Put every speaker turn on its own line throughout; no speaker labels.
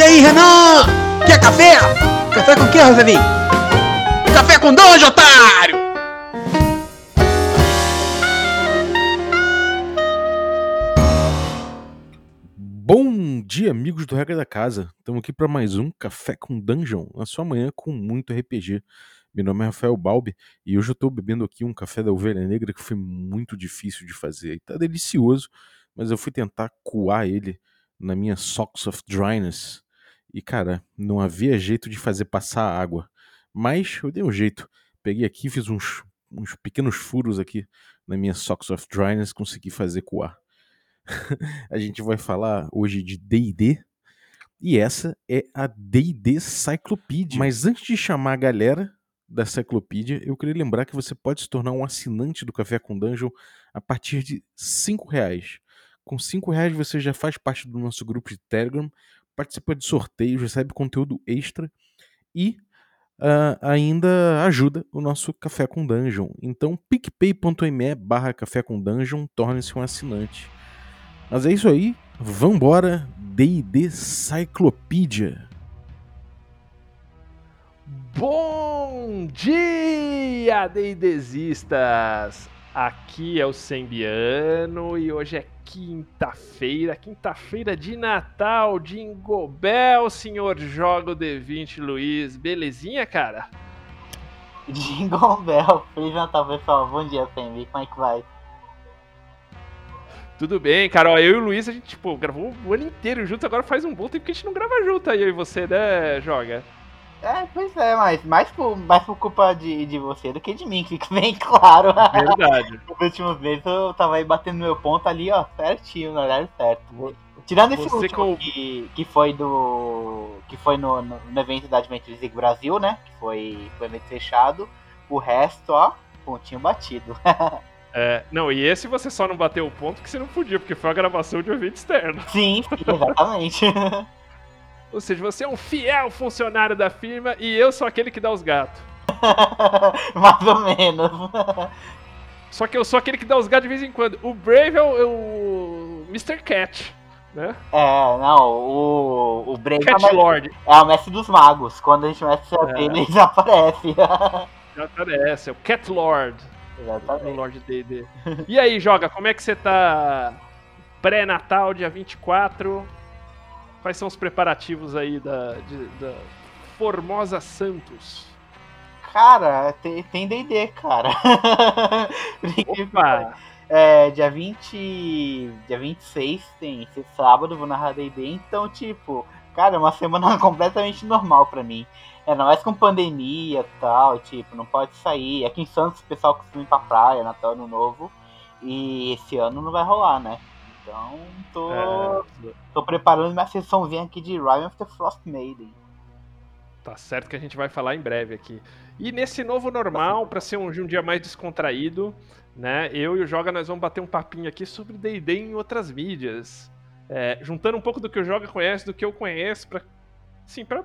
E aí, Renan? Quer café? Café com o que, Rosalinho? Café com dois, otário!
Bom dia, amigos do Regra da Casa. Estamos aqui para mais um Café com Dungeon, na sua manhã com muito RPG. Meu nome é Rafael Balbi e hoje eu estou bebendo aqui um café da Ovelha Negra que foi muito difícil de fazer. E tá delicioso, mas eu fui tentar coar ele na minha Socks of Dryness. E cara, não havia jeito de fazer passar água. Mas eu dei um jeito. Peguei aqui, fiz uns, uns pequenos furos aqui na minha Socks of Dryness, consegui fazer coar. a gente vai falar hoje de D&D e essa é a D&D Cyclopedia. Mas antes de chamar a galera da Cyclopedia, eu queria lembrar que você pode se tornar um assinante do Café com Dungeon a partir de cinco reais. Com cinco reais você já faz parte do nosso grupo de Telegram, participa de sorteios, recebe conteúdo extra e uh, ainda ajuda o nosso Café com Dungeon. Então, picpay.me barra Café com Dungeon, torne-se um assinante. Mas é isso aí, vambora, D&D Cyclopedia.
Bom dia, D&Dzistas! Aqui é o Sembiano e hoje é quinta-feira, quinta-feira de Natal, de Ingobel, senhor Joga o D20 Luiz. Belezinha, cara?
Jingle Bell, Feliz Natal, pessoal. Bom dia, Sembi. Como é que vai?
Tudo bem, cara. Ó, eu e o Luiz, a gente, tipo, gravou o ano inteiro junto, agora faz um bom tempo que a gente não grava junto aí, eu e você, né, Joga?
É, pois é, mas mais por, mais por culpa de, de você do que de mim, que fica bem claro.
Verdade.
Nos últimos meses eu tava aí batendo meu ponto ali, ó, certinho, no horário certo. Tirando esse
Você
último
com-
que, que foi do. que foi no, no, no evento da Adventure League Brasil, né? Que foi, foi evento fechado. O resto, ó, pontinho batido.
É, não, e esse você só não bateu o ponto que você não podia, porque foi a gravação de um evento externo.
Sim, exatamente.
Ou seja, você é um fiel funcionário da firma e eu sou aquele que dá os gatos.
Mais ou menos.
Só que eu sou aquele que dá os gatos de vez em quando. O Brave é o, é o Mr. Cat, né?
É, não, o, o Brave é o
Cat Lord.
é o mestre dos magos. Quando a gente mexe a
É.
ele aparece.
Já aparece, é o Cat Lord. O
exatamente.
Lord D&D. E aí, Joga, como é que você tá pré-natal, dia 24? Quais são os preparativos aí da, de- da Formosa Santos?
Cara, tem D&D, cara.
Opa!
É, dia 20. Dia 26 tem esse sábado, vou narrar DD, então, tipo, cara, é uma semana completamente normal pra mim. Ainda mais com pandemia e tal, tipo, não pode sair. Aqui em Santos o pessoal costuma ir pra praia, Natal, Ano Novo. E esse ano não vai rolar, né? Então, tô,
É,
tô preparando minha sessãozinha aqui de Ryan of the Frost Maiden.
Tá certo que a gente vai falar em breve aqui. E nesse novo normal, pra ser um, um dia mais descontraído, né? Eu e o Joga nós vamos bater um papinho aqui sobre D&D em outras mídias, É, juntando um pouco do que o Joga conhece, do que eu conheço, pra, assim, pra,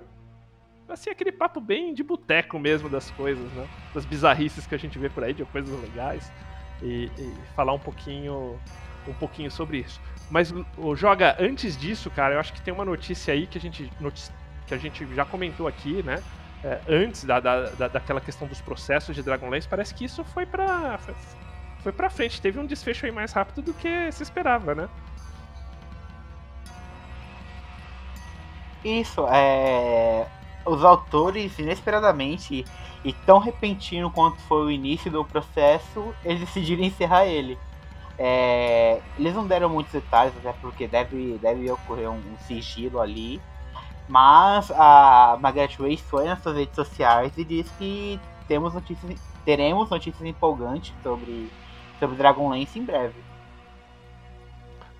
pra ser aquele papo bem de boteco mesmo das coisas, né? Das bizarrices que a gente vê por aí, de coisas legais, e, e falar um pouquinho, um pouquinho sobre isso. Mas o Joga, antes disso, cara, eu acho que tem uma notícia aí que a gente que a gente já comentou aqui, né? É, antes da, da, da- daquela questão dos processos de Dragonlance, parece que isso foi pra. Foi, foi frente, teve um desfecho aí mais rápido do que se esperava, né?
Isso, é. Os autores, inesperadamente e tão repentino quanto foi o início do processo, eles decidiram encerrar ele. É, eles não deram muitos detalhes, até porque deve, deve ocorrer um, um sigilo ali. Mas a Margaret Way foi nas suas redes sociais e disse que temos notícias, teremos notícias empolgantes sobre, sobre Dragonlance em breve.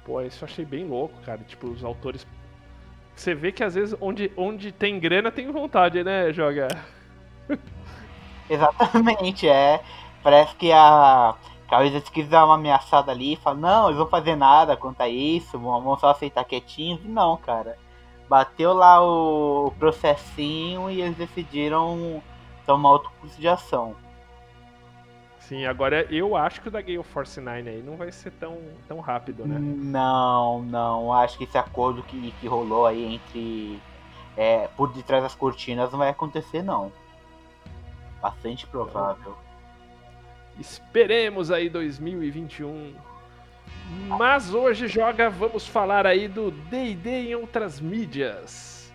Pô, isso eu achei bem louco, cara. Tipo, os autores. Você vê que às vezes onde, onde tem grana tem vontade, né, Joga?
Exatamente, é. Parece que a. que a Wizards quis dar uma ameaçada ali e fala, não, eles vão fazer nada quanto a isso, vão vão só aceitar quietinhos. E não, cara. Bateu lá o processinho e eles decidiram tomar outro curso de ação.
Sim, agora eu acho que o da Gale Force 9 aí não vai ser tão, tão rápido, né?
Não, não. Acho que esse acordo que, que rolou aí entre, é, por detrás das cortinas não vai acontecer não. Bastante provável.
Esperemos aí 2021. Mas hoje joga, vamos falar aí do D&D em outras mídias.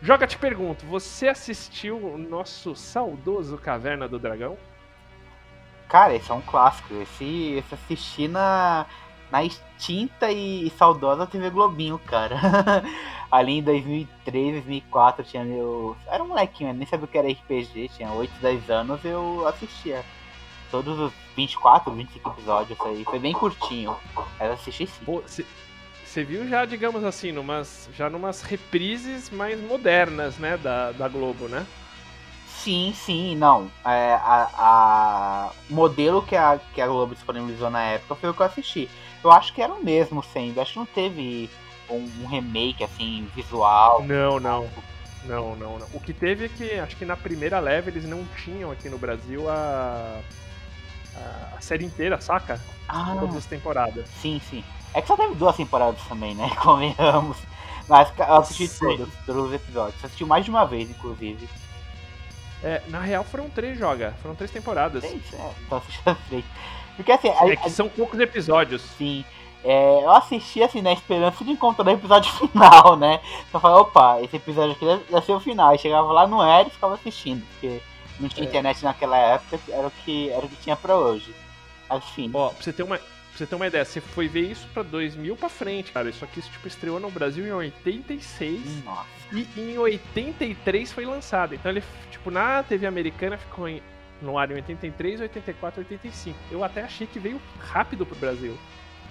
Joga, te pergunto, você assistiu o nosso saudoso Caverna do Dragão?
Cara, esse é um clássico. Esse, esse assisti na, na extinta e, saudosa TV Globinho, cara. Ali em 2003, 2004, tinha meu. Era um molequinho, nem sabia o que era RPG, tinha 8, 10 anos, eu assistia todos os 24, 25 episódios aí. Foi bem curtinho. Mas assisti sim.
Você viu já, digamos assim, numas, já numas reprises mais modernas, né, da, da Globo, né?
Sim, sim, não. É, a, a, o modelo que a, que a Globo disponibilizou na época foi o que eu assisti. Eu acho que era o mesmo sendo. Acho que não teve um, um remake, assim, visual.
Não, não. Não, não, não. O que teve é que, acho que na primeira leve eles não tinham aqui no Brasil a a série inteira, saca?
Ah,
Todas as temporadas.
Sim, sim. É que só teve duas temporadas também, né? Convenhamos. Mas eu assisti todos, todos os episódios. Assisti mais de uma vez, inclusive.
É, na real foram três joga, foram três temporadas.
Três, é, então assisti as três. Porque assim.
É a, que são poucos episódios.
Sim. É, eu assisti assim na esperança de encontrar o episódio final, né? Então eu falei, opa, esse episódio aqui deve ser o final. E chegava lá, não era e ficava assistindo, porque não tinha é. internet naquela época, era o que, era o que tinha pra hoje. Enfim.
Ó, pra você ter uma, pra você ter uma ideia, você foi ver isso pra 2000 pra frente, cara. Isso aqui tipo, estreou no Brasil em 86.
Nossa.
E em 83 foi lançado. Então ele, tipo, na TV americana ficou em, no ar em 83, 84, 85. Eu até achei que veio rápido pro Brasil.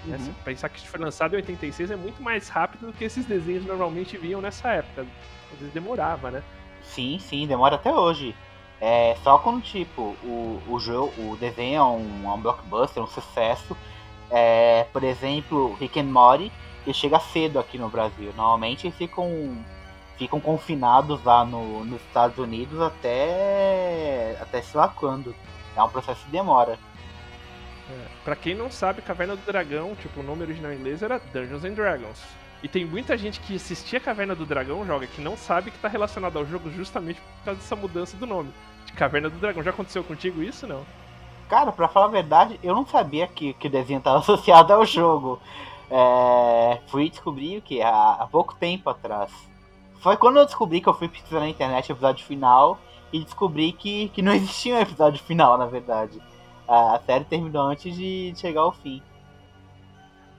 Né? Uhum. Pensar que isso foi lançado em 86 é muito mais rápido do que esses desenhos normalmente vinham nessa época. Às vezes demorava, né?
Sim, sim, demora até hoje. É só quando, tipo, o, o jogo, o desenho é um, é um blockbuster, um sucesso. É, por exemplo, Rick and Morty, ele chega cedo aqui no Brasil. Normalmente ficam, ficam confinados lá no, nos Estados Unidos até, até sei lá quando. É um processo que demora.
É, pra quem não sabe, Caverna do Dragão, tipo, o nome original em inglês era Dungeons and Dragons. E tem muita gente que assistia Caverna do Dragão, joga, que não sabe que tá relacionado ao jogo justamente por causa dessa mudança do nome. De Caverna do Dragão. Já aconteceu contigo isso, não?
Cara, pra falar a verdade, eu não sabia que, que o desenho estava associado ao jogo. É, fui descobrir o que? Há, há, pouco tempo atrás. Foi quando eu descobri que eu fui pesquisar na internet o episódio final e descobri que, que não existia um episódio final, na verdade. A série terminou antes de chegar ao fim.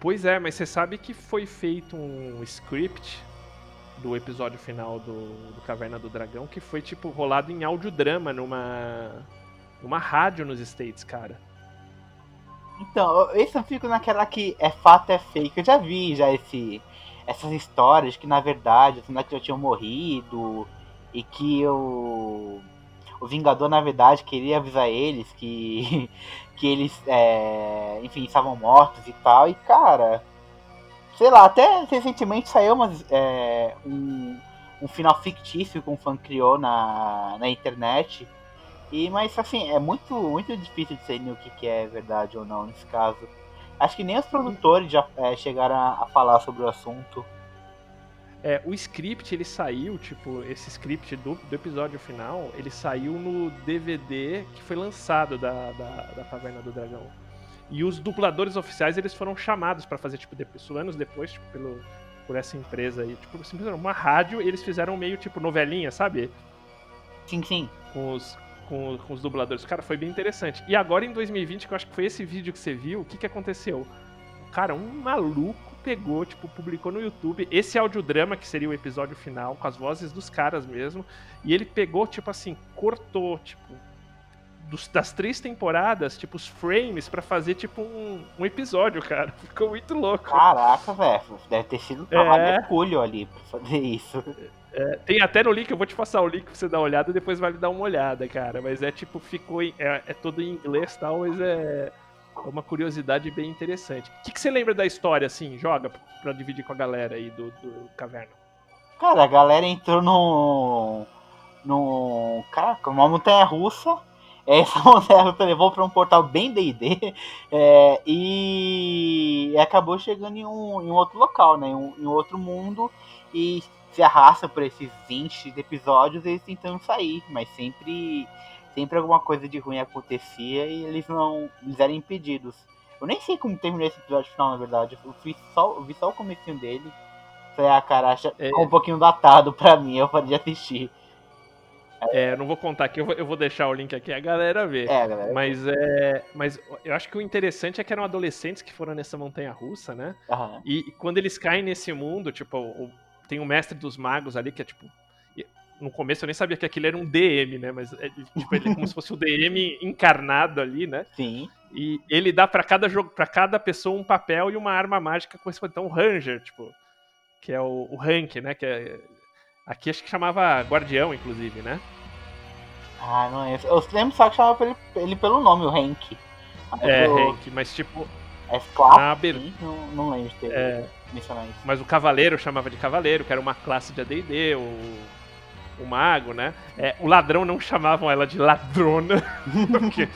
Pois é, mas você sabe que foi feito um script do episódio final do, do Caverna do Dragão que foi, tipo, rolado em audiodrama numa, numa rádio nos States, cara.
Então, esse eu fico naquela que é fato, é fake. Eu já vi já esse, essas histórias que, na verdade, os moleques já tinham morrido e que o, o Vingador, na verdade, queria avisar eles que que eles, é, enfim, estavam mortos e tal. E, cara, sei lá, até recentemente saiu umas, é, um, um final fictício que um fã criou na, na internet. E, mas, assim, é muito, muito difícil saber o que, que é verdade ou não nesse caso. Acho que nem os produtores já é, chegaram a, a falar sobre o assunto.
É, o script ele saiu, tipo, esse script do, do episódio final, ele saiu no DVD que foi lançado da, da, da Caverna do Dragão. E os dubladores oficiais eles foram chamados para fazer, tipo, depois, anos depois, tipo, pelo, por essa empresa aí. Tipo, simplesmente uma rádio eles fizeram meio tipo novelinha, sabe?
Sim, sim.
Com os, com, com os dubladores. Cara, foi bem interessante. E agora em 2020, que eu acho que foi esse vídeo que você viu, o que, que aconteceu? Cara, um maluco pegou, tipo, publicou no YouTube esse audiodrama, que seria o episódio final, com as vozes dos caras mesmo. E ele pegou, tipo assim, cortou, tipo, dos, das três temporadas, tipo, os frames para fazer, tipo, um, um, episódio, cara. Ficou muito louco.
Caraca, velho. Deve ter sido um trabalho é... hercúleo ali pra fazer isso.
É, tem até no link, eu vou te passar o link pra você dar uma olhada e depois vai me dar uma olhada, cara. Mas é tipo, ficou. Em, é, é todo em inglês e tal, mas é é uma curiosidade bem interessante. O que, que você lembra da história, assim? Joga pra dividir com a galera aí do, do Caverna.
Cara, a galera entrou no. no. Caraca, uma montanha russa. Essa montanha russa levou pra um portal bem DD. É, e... e acabou chegando em um, em um outro local, né? Em um, em outro mundo. e se arrasta por esses 20 episódios eles tentando sair, mas sempre sempre alguma coisa de ruim acontecia e eles não eles eram impedidos. Eu nem sei como terminou esse episódio final, na verdade. Eu, fui só, eu vi só o comecinho dele. Falei, ah, cara, acha
É.
um pouquinho datado pra mim, eu podia assistir.
É, eu não vou contar aqui, eu vou, eu vou deixar o link aqui a galera ver.
É, galera.
Mas é. Mas eu acho que o interessante é que eram adolescentes que foram nessa montanha russa, né?
Aham.
E, e quando eles caem nesse mundo, tipo, o- tem o mestre dos magos ali, que é tipo. No começo eu nem sabia que aquilo era um DM, né? Mas é, tipo, ele é como se fosse o DM encarnado ali, né?
Sim.
E ele dá pra cada jogo, para cada pessoa um papel e uma arma mágica com esse então o Ranger, tipo, que é o, o rank, né? Que é, aqui acho que chamava Guardião, inclusive, né?
Ah, não é. Eu lembro só que chamava ele, ele pelo nome, o Hank.
É,
o
rank, mas tipo,
S-Class,
na aber-
não, não lembro de ter
é,
mencionado isso.
mas o Cavaleiro chamava de Cavaleiro, que era uma classe de AD&D, o, o Mago, né? É, o Ladrão não chamavam ela de Ladrona, porque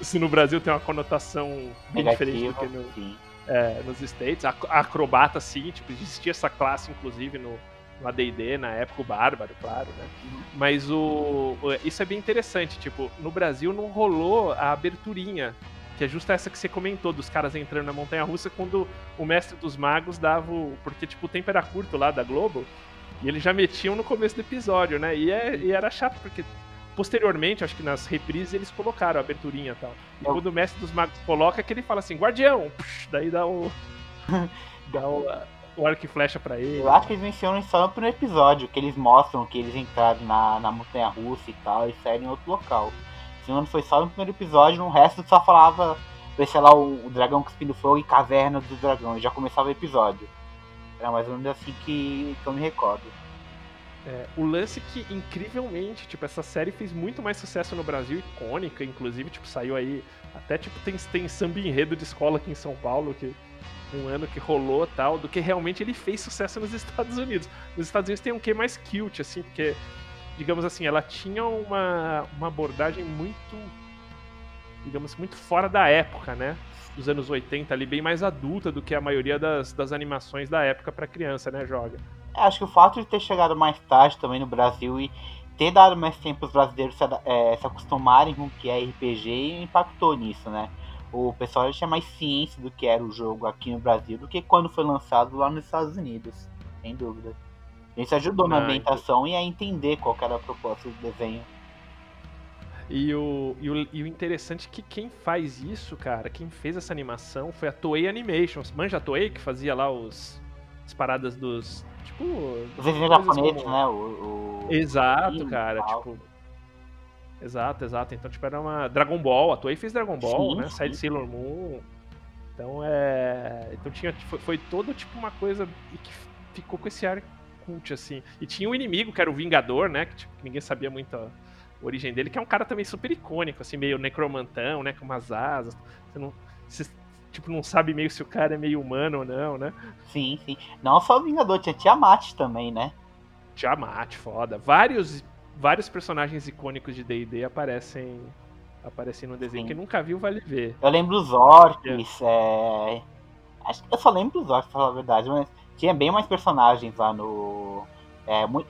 isso no Brasil tem uma conotação bem diferente do que no, é, nos States. A, a acrobata, sim, tipo, existia essa classe, inclusive, no, no AD&D, na época, o Bárbaro, claro, né? Mas o, o- isso é bem interessante, tipo, no Brasil não rolou a aberturinha, que é justa essa que você comentou, dos caras entrando na montanha-russa quando o Mestre dos Magos dava o... Porque, tipo, o tempo era curto lá da Globo, e eles já metiam no começo do episódio, né? E, é- e era chato, porque posteriormente, acho que nas reprises, eles colocaram a aberturinha e tal. E quando o Mestre dos Magos coloca, é que ele fala assim, Guardião! Puxa, daí dá o... dá o, o arco e flecha pra ele.
Eu acho que eles mencionam isso só no primeiro episódio, que eles mostram que eles entraram na, na montanha russa e tal, e saíram em outro local. Se não foi só no primeiro episódio, no resto só falava, sei lá, o, o dragão cuspindo fogo e caverna do dragão, e já começava o episódio. Era mais ou menos assim que, que eu me recordo.
É, o lance que, incrivelmente, tipo, essa série fez muito mais sucesso no Brasil, icônica, inclusive, tipo, saiu aí. Até tipo, tem, tem samba enredo de escola aqui em São Paulo, que um ano que rolou tal, do que realmente ele fez sucesso nos Estados Unidos. Nos Estados Unidos tem um que mais cute, assim, porque, digamos assim, ela tinha uma, uma abordagem muito, digamos, muito fora da época, né? Dos anos 80 ali, bem mais adulta do que a maioria das, das animações da época pra criança, né, Joga?
Acho que o fato de ter chegado mais tarde também no Brasil e ter dado mais tempo os brasileiros se, é, se acostumarem com o que é RPG impactou nisso, né? O pessoal já tinha mais ciência do que era o jogo aqui no Brasil do que quando foi lançado lá nos Estados Unidos, sem dúvida. Isso ajudou na
Ah,
ambientação e a entender qual era a proposta do desenho.
E o, e, o, e o interessante é que quem faz isso, cara, quem fez essa animação foi a Toei Animations. Manja a Toei que fazia lá os as paradas dos. Tipo.
Os desenhos japoneses, né? O, o-
Exato, cara. Tipo. Exato, exato. Então, tipo, era uma. Dragon Ball. A Toei fez Dragon Ball,
Sim,
né?
Sim.
Sailor Moon. Então é. Então tinha. Foi, foi todo tipo uma coisa que ficou com esse ar cult, assim. E tinha um inimigo, que era o Vingador, né? Que tipo, ninguém sabia muito a origem dele, que é um cara também super icônico, assim, meio necromantão, né? Com umas asas. Você não. Você, tipo, não sabe meio se o cara é meio humano ou não, né?
Sim, sim. Não só o Vingador, tinha Tiamat também, né?
Tiamat, foda. Vários, vários personagens icônicos de D&D aparecem aparecem no desenho.
Sim.
Quem nunca viu, vale ver.
Eu lembro os orcs, é... Acho que eu só lembro os orcs, pra falar a verdade, mas tinha bem mais personagens lá no. É, muito,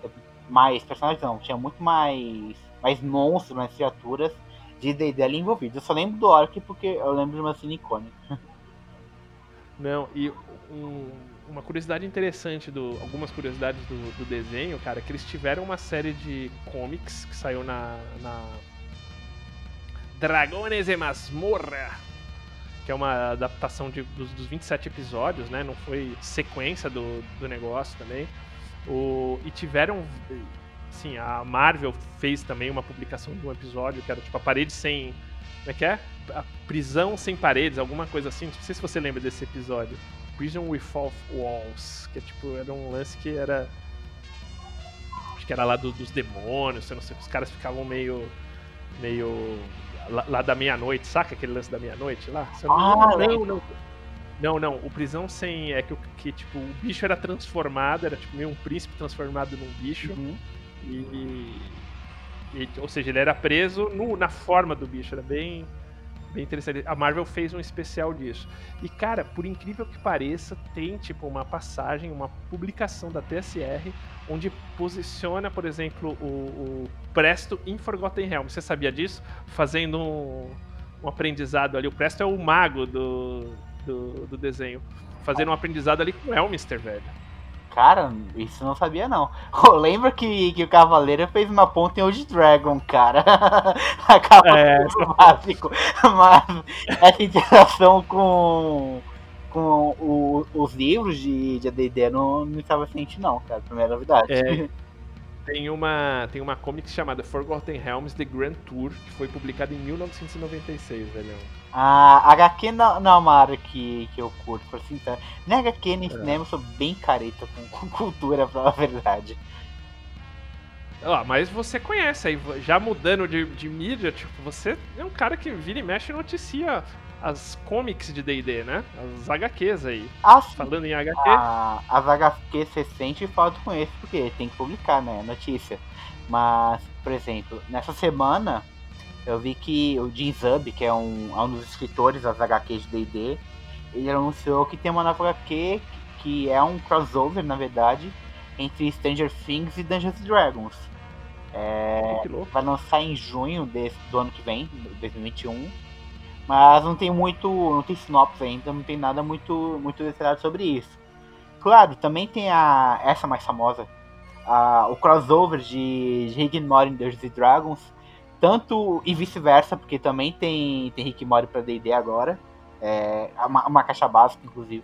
mais personagens não, tinha muito mais. Mais monstros, mais criaturas de D&D ali envolvidos. Eu só lembro do orc porque eu lembro de uma cena icônica.
Não, e um- uma curiosidade interessante, do, algumas curiosidades do, do desenho, cara, é que eles tiveram uma série de comics que saiu na, na Dragones e Masmorra, que é uma adaptação de, dos, dos 27 episódios, né? Não foi sequência do, do negócio também. O, e tiveram. Sim, a Marvel fez também uma publicação de um episódio que era tipo a parede sem. Como é que é? A prisão sem paredes, alguma coisa assim. Não sei se você lembra desse episódio. Prison Without Walls. Que é tipo, era um lance que era. Acho que era lá do- dos demônios, eu não sei, os caras ficavam meio. meio. lá, lá da meia-noite, saca aquele lance da meia-noite lá? Não
Ah,
não, não. Não, não, o prisão sem. É que, o- que, tipo, o bicho era transformado, era tipo meio um príncipe transformado num bicho. E, e- ou seja, ele era preso no- na forma do bicho, era bem bem interessante. A Marvel fez um especial disso. E, cara, por incrível que pareça, tem, tipo, uma passagem, uma publicação da TSR, onde posiciona, por exemplo, o, o Presto em Forgotten Realms. Você sabia disso? Fazendo um, um aprendizado ali. O Presto é o mago do, do, do desenho. Fazendo um aprendizado ali com o Elmister, velho.
Cara, isso não sabia não. Eu lembro que, que o Cavaleiro fez uma ponta em Old Dragon, cara. Acabou
É,
básico. Mas essa interação com, com o- os livros de de AD&D não, não estava ciente não, cara. Primeira novidade.
É. Tem uma, tem uma comic chamada Forgotten Realms The Grand Tour, que foi publicada em 1996, velho.
A HQ não, não é uma área que, que eu curto, por assim, tá? Nem HQ nem
É.
cinema, eu sou bem careta com, com cultura, pra falar a verdade.
Ó, mas você conhece aí, já mudando de, de mídia, tipo, você é um cara que vira e mexe e noticia as comics de D&D, né? As HQs aí.
Ah, sim.
Falando em HQ,
a, as HQs recentes falta com esse, porque tem que publicar, né? Notícia. Mas, por exemplo, nessa semana eu vi que o Jim Zub, que é um, é um dos escritores das HQs de DD, ele anunciou que tem uma nova HQ que é um crossover, na verdade, entre Stranger Things e Dungeons Dragons. É,
que louco.
vai lançar em junho desse, do ano que vem, 2021. Mas não tem muito. não tem sinopse ainda, não tem nada muito, muito detalhado sobre isso. Claro, também tem a. essa mais famosa. a- o crossover de, de Rick and Morty Dungeons and Dragons. Tanto e vice-versa, porque também tem, tem Rick and Morty pra D&D agora. É, uma, uma caixa básica, inclusive.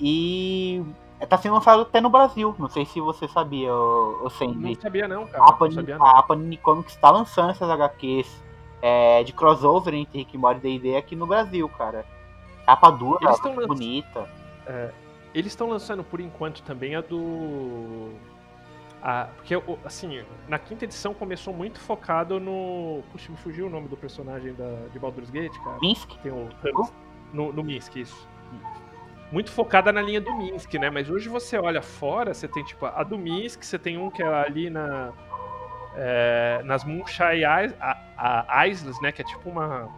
E tá sendo lançado até no Brasil. Não sei se você sabia, o, o Sandy.
não sabia não, cara.
A
Não
Panini,
sabia não.
a Panini Comics está lançando essas HQs é, de crossover entre Rick and Morty e D&D aqui no Brasil, cara. Capa dura,
Eles tão
muito
lanç-
bonita.
Eles estão lançando por enquanto também a do. A, porque, assim, na quinta edição começou muito focado no. Puxa, me fugiu o nome do personagem da, de Baldur's Gate, cara.
Minsk,
Tem o no, no Minsk, isso. Muito focada na linha do Minsk, né? Mas hoje você olha fora, você tem tipo a do Minsk, você tem um que é ali na. É, nas Moonshine Is- a- a Isles, né? Que é tipo uma.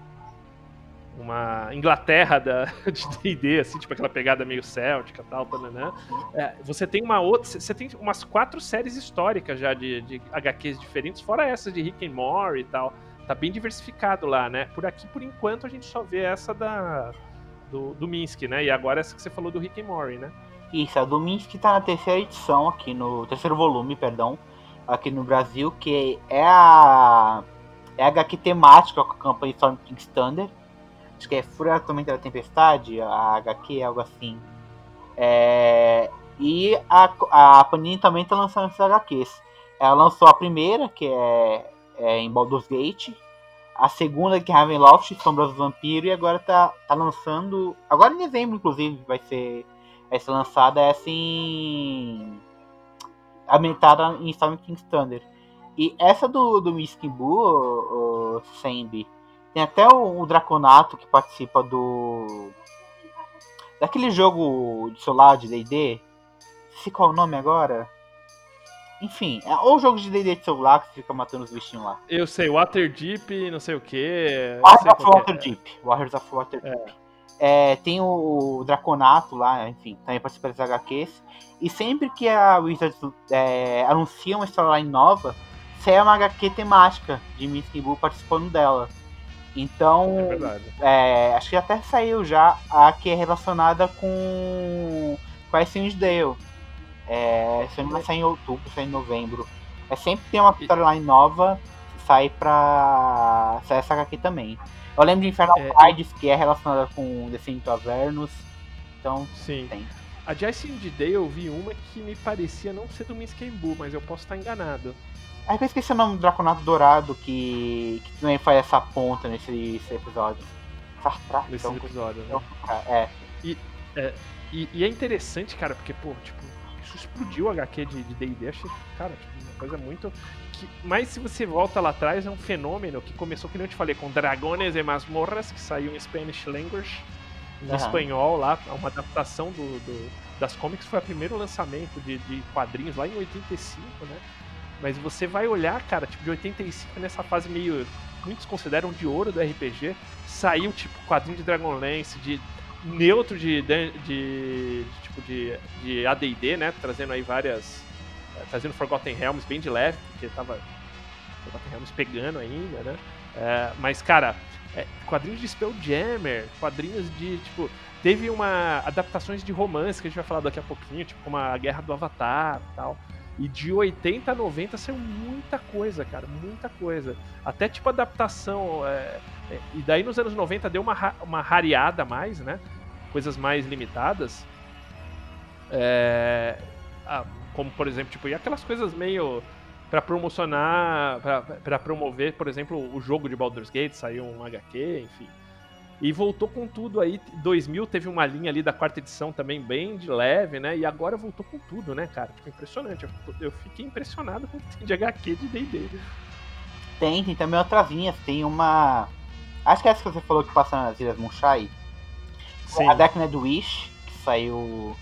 Uma Inglaterra da, de DD, assim, tipo aquela pegada meio céltica e tal, tananã. É, você tem uma outra. Você tem umas quatro séries históricas já de, de HQs diferentes, fora essas de Rick and Morty e tal. Tá bem diversificado lá, né? Por aqui, por enquanto, a gente só vê essa da. Do, do Minsk, né? E agora essa que você falou do Rick and Morty, né?
Isso, a do Minsk tá na terceira edição aqui no. Terceiro volume, perdão. Aqui no Brasil, que é a. É a HQ temática com a campanha Storm King's Thunder. Acho que é da Tormenta da Tempestade, a HQ, algo assim. É, e a, a Panini também tá lançando essas HQs. Ela lançou a primeira, que é, é em Baldur's Gate. A segunda, que é Ravenloft, Sombras do Vampiro. E agora tá, tá lançando. Agora em dezembro, inclusive, vai ser vai ser lançada essa em. Ambientada em Storm King's Thunder. E essa do, do Miskimbu, o, o Sembi, tem até o, o Draconato que participa do. daquele jogo de celular de DD. Se qual é o nome agora? Enfim, é o jogo de DD de celular que você fica matando os bichinhos lá.
Eu sei, Waterdeep, não sei o quê.
Warriors
sei
of
que é.
Waterdeep. Warriors of Waterdeep. É, tem o Draconato lá, enfim, também participa das HQs. E sempre que a Wizards é, anuncia uma storyline nova, sai uma HQ temática de Mystic Blue participando dela. Então,
É
é, acho que até saiu já a que é relacionada com, Ascend Dale. É, se não vai sair em outubro, sai em novembro. É sempre tem uma storyline nova, sai pra. sai essa HQ também. Eu lembro de Infernal
É,
Tides, que é relacionada com Descendente Avernus. Então,
Sim.
tem.
A Jason Day eu vi uma que me parecia não ser do Miskembu, mas eu posso estar enganado.
Aí eu esqueci o nome do Draconato Dourado, que, que também faz essa ponta nesse, nesse episódio. Sartrá,
Nesse
então,
episódio, né?
então, é.
E, e é interessante, cara, porque, pô, tipo, isso explodiu o HQ de de D&D, achei, cara, tipo, uma coisa muito... Que, mas se você volta lá atrás, é um fenômeno que começou, que nem eu te falei, com Dragones e Masmorras, que saiu em Spanish Language, em
Aham.
espanhol lá, uma adaptação do, do- das comics, foi o primeiro lançamento de, de quadrinhos lá em 85, né? Mas você vai olhar, cara, tipo, de 85 nessa fase meio muitos consideram de ouro do RPG. Saiu tipo quadrinho de Dragonlance, de neutro de, de, de, de tipo de, de AD&D, né? Trazendo aí várias, eh, trazendo Forgotten Realms bem de leve, porque tava Forgotten Realms pegando ainda, né? É, mas cara, é, quadrinhos de Spelljammer, quadrinhos de tipo teve uma adaptações de romance que a gente vai falar daqui a pouquinho, tipo como a Guerra do Avatar, e tal. E de 80 a 90 saiu muita coisa, cara, muita coisa. Até tipo adaptação. É, é, e daí nos anos 90 deu uma, uma rareada a mais, né? Coisas mais limitadas. É, ah, como por exemplo, tipo, e aquelas coisas meio para promocionar, para promover, por exemplo, o jogo de Baldur's Gate, saiu um HQ, enfim. E voltou com tudo aí. 2000 teve uma linha ali da quarta edição também bem de leve, né? E agora voltou com tudo, né, cara? Tipo, impressionante. Eu, fiquei impressionado com o que tem de HQ de D&D.
Tem, tem também outras linhas. Tem uma... Acho que é essa que você falou que passa nas Ilhas Munchai. Sim. A Darknet Wish, que saiu...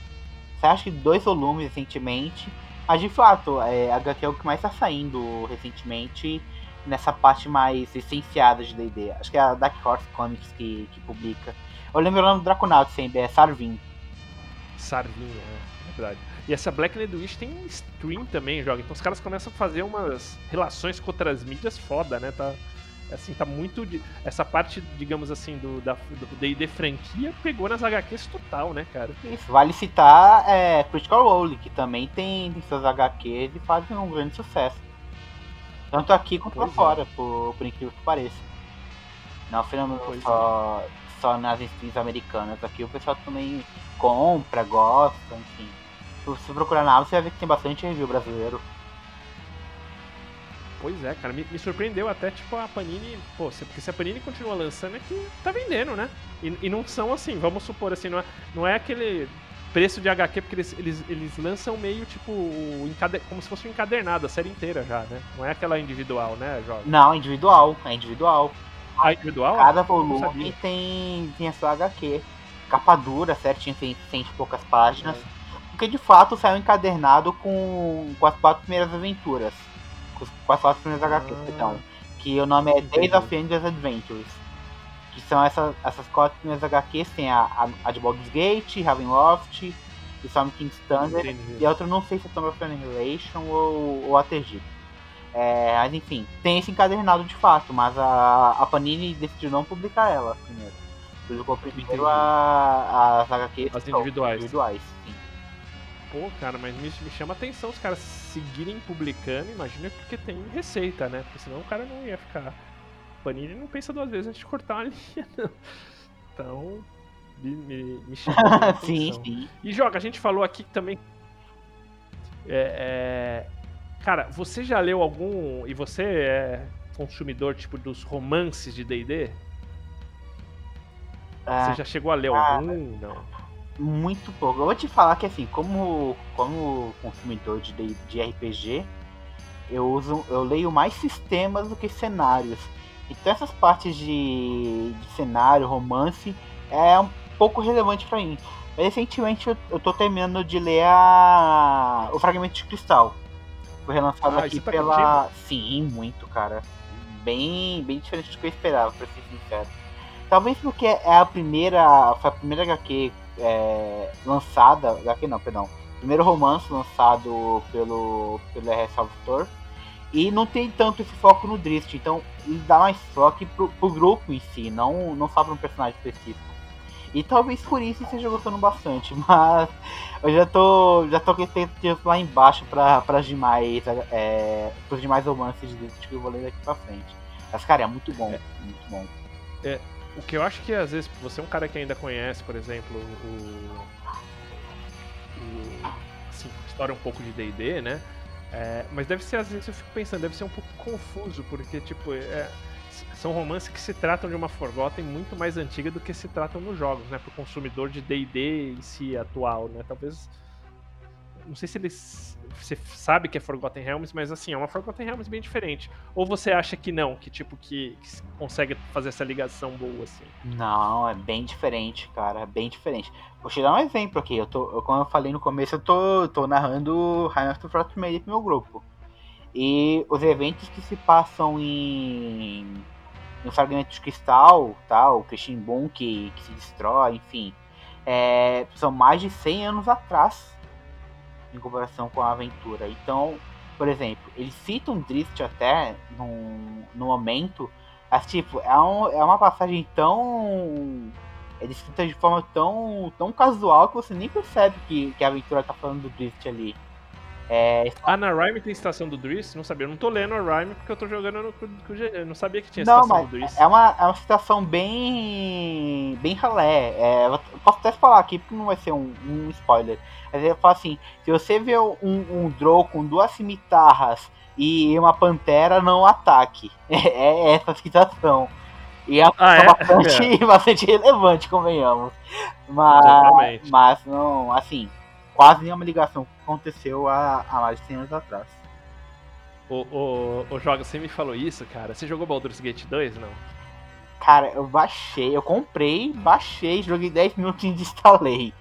Acho que dois volumes recentemente. Mas de fato, é, a HQ é o que mais tá saindo recentemente nessa parte mais licenciada de D&D. Acho que é a Dark Horse Comics que, que publica. Eu lembro o nome do Draconauts sempre, é Sarvin.
Sarvin, é, é verdade. E essa Black Wish tem stream também, joga. Então os caras começam a fazer umas relações com outras mídias foda, né? Tá, assim, tá muito. De... Essa parte, digamos assim, do da, do D&D franquia pegou nas HQs total, né, cara?
Isso, vale citar é, Critical Role, que também tem, tem seus HQs e fazem um grande sucesso. Tanto aqui quanto pois lá é. fora, por, por incrível que pareça. Não fenômeno só, é. só nas streams americanas. Aqui o pessoal também compra, gosta, enfim. Se você procurar na Amazon, você vai ver que tem bastante review brasileiro.
Pois é, cara, me, me, surpreendeu até, tipo, a Panini, pô, porque se a Panini continua lançando é que tá vendendo, né? E, e não são assim, vamos supor assim, não é, não é aquele preço de HQ, porque eles, eles, eles lançam meio tipo como se fosse um encadernado, a série inteira já, né? Não é aquela individual, né, Jorge?
Não, é individual, é individual.
Ah, individual?
Cada volume tem, tem a sua HQ. Capa dura, certinho, tem cento e poucas páginas. É. Porque de fato saiu encadernado com, com as quatro primeiras aventuras. Com as quatro primeiras ah. HQs, então. Que o nome é Days of Endless Adventures que são essas, essas quatro primeiras HQs, tem a, a, a de Baldur's Gate, Ravenloft, Storm King's Thunder, Entendi. e a outra não sei se é Tomb of Annihilation ou, ou ATG. É, mas enfim, tem esse encadernado de fato, mas a, a Panini decidiu não publicar ela primeiro. Publicou primeiro a, as HQs
as individuais.
individuais sim.
Pô, cara, mas me, me chama atenção os caras seguirem publicando, imagina porque tem receita, né? Porque senão o cara não ia ficar Panini não pensa duas vezes antes de cortar uma linha, não. Então, me, me, me chama
sim, sim.
E joga, a gente falou aqui também. É, é, cara, você já leu algum. E você é consumidor tipo dos romances de DD? Ah, você já chegou a ler ah, algum? Não.
Muito pouco. Eu vou te falar que assim, como, como consumidor de, de RPG, eu uso, eu leio mais sistemas do que cenários. Então essas partes de, de cenário, romance, é um pouco relevante para mim. Recentemente eu, eu tô terminando de ler a... o Fragmento de Cristal. Foi relançado ah, aqui tá pela. Contigo? Sim, muito, cara. Bem, bem diferente do que eu esperava, pra ser sincero. Talvez porque é a primeira. Foi a primeira HQ é, lançada. HQ não, perdão. Primeiro romance lançado pelo, pelo R.S. Autor. E não tem tanto esse foco no Drift, então ele dá mais foco pro, pro grupo em si, não, não só para um personagem específico. E talvez por isso esteja gostando bastante, mas eu já tô. já tô com expectativas lá embaixo para as demais. É, pros demais romances de Drift que eu vou ler daqui pra frente. Mas cara, é muito bom, é. muito bom.
É, o que eu acho que às vezes você é um cara que ainda conhece, por exemplo, o. o assim, história um pouco de DD, né? É, mas deve ser, às vezes eu fico pensando, deve ser um pouco confuso, porque, tipo, é, são romances que se tratam de uma Forgotten muito mais antiga do que se tratam nos jogos, né? Pro consumidor de D&D em si atual, né? Talvez não sei se eles. Você sabe que é Forgotten Realms, mas assim, é uma Forgotten Realms bem diferente. Ou você acha que não, que tipo, que, que consegue fazer essa ligação boa, assim?
Não, é bem diferente, cara. É bem diferente. Vou te dar um exemplo aqui. Eu tô, eu, como eu falei no começo, eu tô, tô narrando High of the Frost pro meu grupo. E os eventos que se passam em. no fragmento de cristal, tá? o Christian Boom que, que se destrói, enfim. É, são mais de 100 anos atrás em comparação com a aventura. Então, por exemplo, eles citam Drift até no, no momento, mas tipo, é, um, é uma passagem tão. É descrita de forma tão, tão casual que você nem percebe que, que a aventura tá falando do Drift ali. É,
Ah, na Rhyme tem estação do Driss? Não sabia. Eu não tô lendo a Rhyme porque eu tô jogando no. Eu não sabia que tinha
Não,
estação do Driss.
é uma, é uma situação bem. bem ralé. É, eu posso até falar aqui porque não vai ser um, um spoiler. Mas eu falo assim: se você vê um, um Drow com duas cimitarras e uma pantera, não ataque. É, é essa situação. E é,
Ah, é?
bastante, bastante relevante, convenhamos. Mas,
Totalmente.
mas não, assim, quase nenhuma ligação aconteceu há, há mais de 100 anos atrás.
O, o, o Joga, você me falou isso, cara. Você jogou Baldur's Gate 2, não?
Cara, eu baixei, eu comprei, baixei, joguei 10 minutos e desinstalei.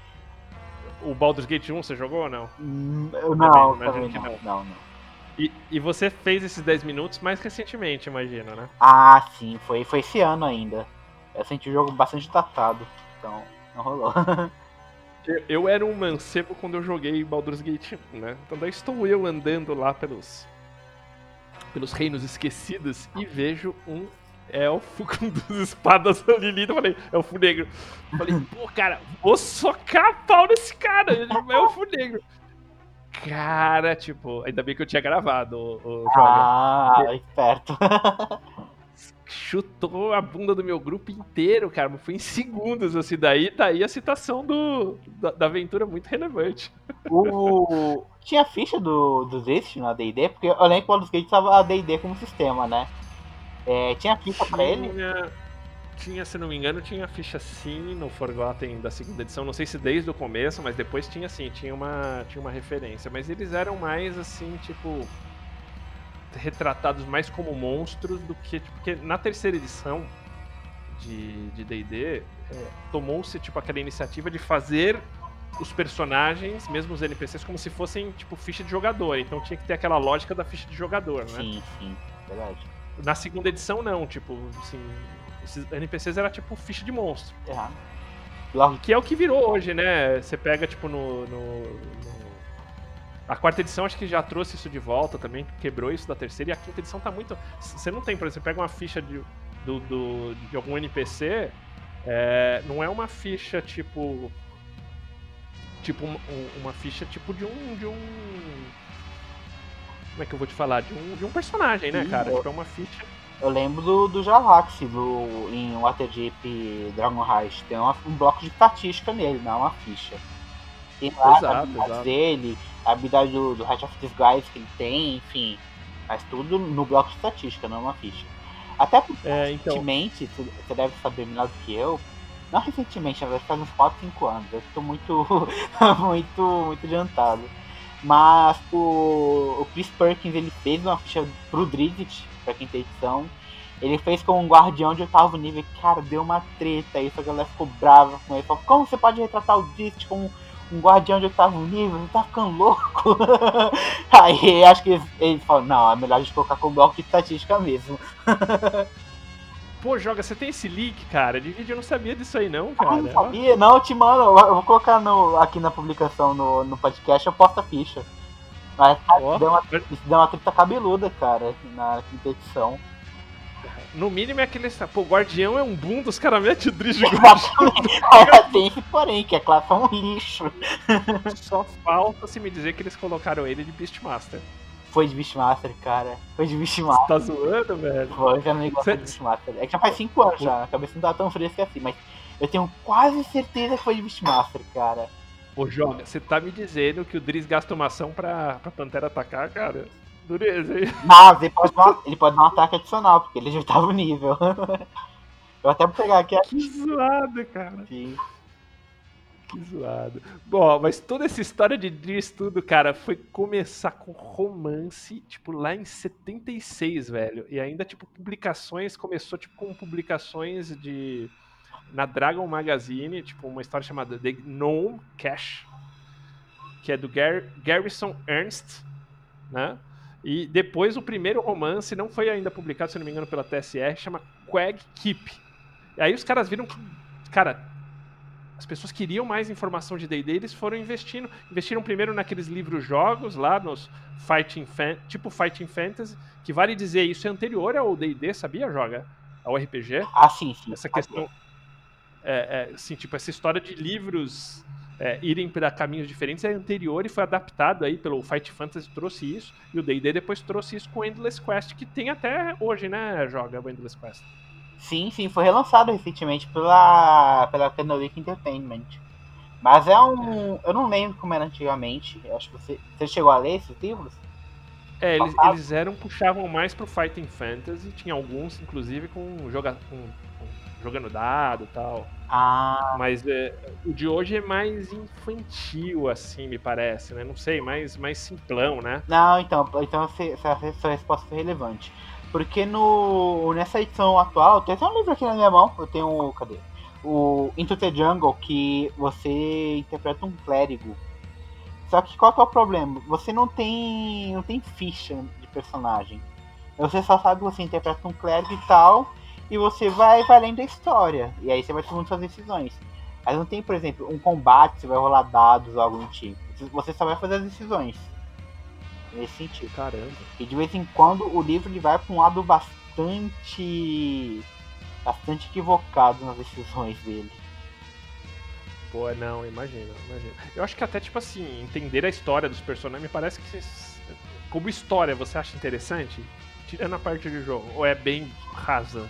O Baldur's Gate 1 você jogou ou não?
Hum, eu não, também não,
não.
não, não.
E, e você fez esses 10 minutos mais recentemente, imagino, né?
Ah, sim, foi, foi esse ano ainda. Eu senti o jogo bastante datado, então não rolou.
Eu, era um mancebo quando eu joguei Baldur's Gate 1, né? Então daí estou eu andando lá pelos, pelos reinos esquecidos e vejo um elfo com duas espadas ali lindo. Eu falei, elfo negro. Eu falei, pô, cara, vou socar a pau nesse cara, ele é elfo negro. Cara, tipo, ainda bem que eu tinha gravado o, o jogo.
ah, esperto.
chutou a bunda do meu grupo inteiro, cara. Mas foi em segundos, assim. Daí tá aí a citação do, da, da aventura muito relevante.
O... Tinha ficha do, do Zest no AD&D, porque eu lembro que o Baldur's Gate tava AD&D como sistema, né? É, tinha ficha pra ele?
Tinha, tinha, se não me engano, tinha ficha sim no Forgotten da segunda edição. Não sei se desde o começo, mas depois tinha sim, tinha uma, tinha uma referência. Mas eles eram mais assim, tipo. Retratados mais como monstros do que. Tipo, porque na terceira edição de DD, é, tomou-se tipo aquela iniciativa de fazer os personagens, mesmo os NPCs, como se fossem tipo ficha de jogador. Então tinha que ter aquela lógica da ficha de jogador, né?
Sim, sim, verdade.
Na segunda edição, não, tipo, assim, esses NPCs era tipo ficha de monstro.
Logo,
Que é o que virou hoje, né? Você pega, tipo, no, no- no- A quarta edição acho que já trouxe isso de volta também, quebrou isso da terceira, e a quinta edição tá muito. Você não tem, por exemplo, você pega uma ficha de, do, do- de algum NPC, é, não é uma ficha tipo. Tipo, um- um- uma ficha tipo de um. De um como é que eu vou te falar? De um, de um personagem, né,
Sim,
cara?
eu-
Tipo, é uma ficha.
eu lembro do, do Jalax do, em Waterdeep Dragon Heist. Tem uma- um bloco de estatística nele, não é uma ficha. Tem lá
Exato, exato.
dele, a habilidade do, do Hatch of Disguise que ele tem, enfim. Mas tudo no bloco de estatística, não é uma ficha. Até porque
É, então.
recentemente, você você deve saber melhor do que eu. Não recentemente, na verdade faz uns 4, 5 anos. Eu tô muito, muito, muito adiantado. Mas o, o Chris Perkins ele fez uma ficha pro Drizzt, pra quinta edição. Ele fez com um guardião de oitavo nível. Cara, deu uma treta que a galera ficou brava com ele. Falou, como você pode retratar o Drizzt como um guardião de oitavo nível? Ele tá ficando louco. aí acho que eles falaram, não, é melhor a gente colocar com o bloco de estatística mesmo.
Pô, joga, você tem esse link, cara? De vídeo eu não sabia disso aí, não,
Ah,
cara.
não sabia? Não, eu te mando. Eu vou colocar no, aqui na publicação no, no podcast, eu posto a ficha. Mas
Ó.
deu, uma, isso deu uma treta cabeluda, cara, na quinta edição.
No mínimo é aquele. Pô, o Guardião é um boom dos caras metem o Driz de
É, Tem porém, que a classe é um lixo.
Só falta se me dizer que eles colocaram ele de Beastmaster.
Foi de Beastmaster, cara. Foi de Beastmaster.
Tá zoando, velho?
Foi, já não gosto
Cê-
de Beastmaster. É que já faz 5 anos já, a cabeça não tá tão fresca assim, mas eu tenho quase certeza que foi de Beastmaster, cara.
Ô, Joga, você tá me dizendo que o Driz gasta uma ação pra, pra Pantera atacar, cara? Dureza, hein?
Mas ele pode, dar, ele pode dar um ataque adicional, porque ele já tava o nível. Eu até vou pegar aqui
Que zoado, cara.
aqui.
Que zoado. Bom, mas toda essa história de Driz tudo, cara, foi começar com romance, tipo, lá em 76, velho. E ainda, tipo, publicações, começou, tipo, com publicações de... Na Dragon Magazine, tipo, uma história chamada The Gnome Cash, que é do Gar Garrison Ernst, né? E depois o primeiro romance não foi ainda publicado, se não me engano, pela TSR, chama Quag Keep. E aí os caras viram que, cara, as pessoas queriam mais informação de D&D, eles foram investindo, investiram primeiro naqueles livros jogos lá nos Fighting Fan, tipo Fighting Fantasy, que vale dizer, isso é anterior ao D&D, sabia, joga? Ao RPG?
Ah, sim, sim.
Essa questão é, é, assim, tipo, essa história de livros é, irem para caminhos diferentes é anterior e foi adaptado aí pelo Fight Fantasy trouxe isso e o D&D depois trouxe isso com o Endless Quest que tem até hoje, né, joga o Endless Quest.
Sim, sim, foi relançado recentemente pela pela Canolic Entertainment. Mas é um, eu não lembro como era antigamente. Acho que você você chegou a ler esses livros?
É, eles, eles eram puxavam mais pro Fighting Fantasy, tinha alguns inclusive com joga com, com jogando dado e tal.
Ah.
Mas é, o de hoje é mais infantil, assim, me parece, né? Não sei, mais, mais simplão, né?
Não, então, então essa, sua resposta foi relevante. Porque no, nessa edição atual, tem até um livro aqui na minha mão, eu tenho. Cadê? O Into the Jungle, que você interpreta um clérigo. Só que qual que é o problema? Você não tem. não tem ficha de personagem. Você só sabe que você interpreta um clérigo e tal e você vai, vai lendo a história. E aí você vai tomando suas decisões. Mas não tem, por exemplo, um combate, você vai rolar dados ou algo do tipo. Você só vai fazer as decisões. Nesse sentido.
Caramba.
E de vez em quando o livro ele vai para um lado bastante. bastante equivocado nas decisões dele.
Pô, não, imagina, imagina. Eu acho que até, tipo assim, entender a história dos personagens me parece que. Como história, você acha interessante? Tirando a parte de jogo. Ou é bem rasa?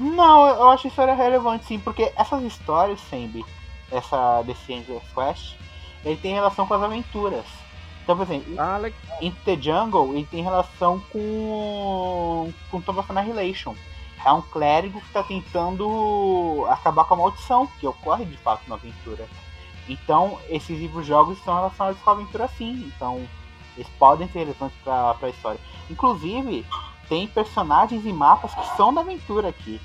Não, eu acho isso era relevante sim, porque essas histórias, sempre, essa desse Endless Quest, ele tem relação com as aventuras. Então, por exemplo,
ah,
The Jungle, ele tem relação com com Tomb of Annihilation. É um clérigo que está tentando acabar com a maldição que ocorre de fato na aventura. Então, esses livros jogos estão relacionados com a aventura sim. Então, eles podem ser relevantes para a história. Inclusive, tem personagens e mapas que são da aventura aqui.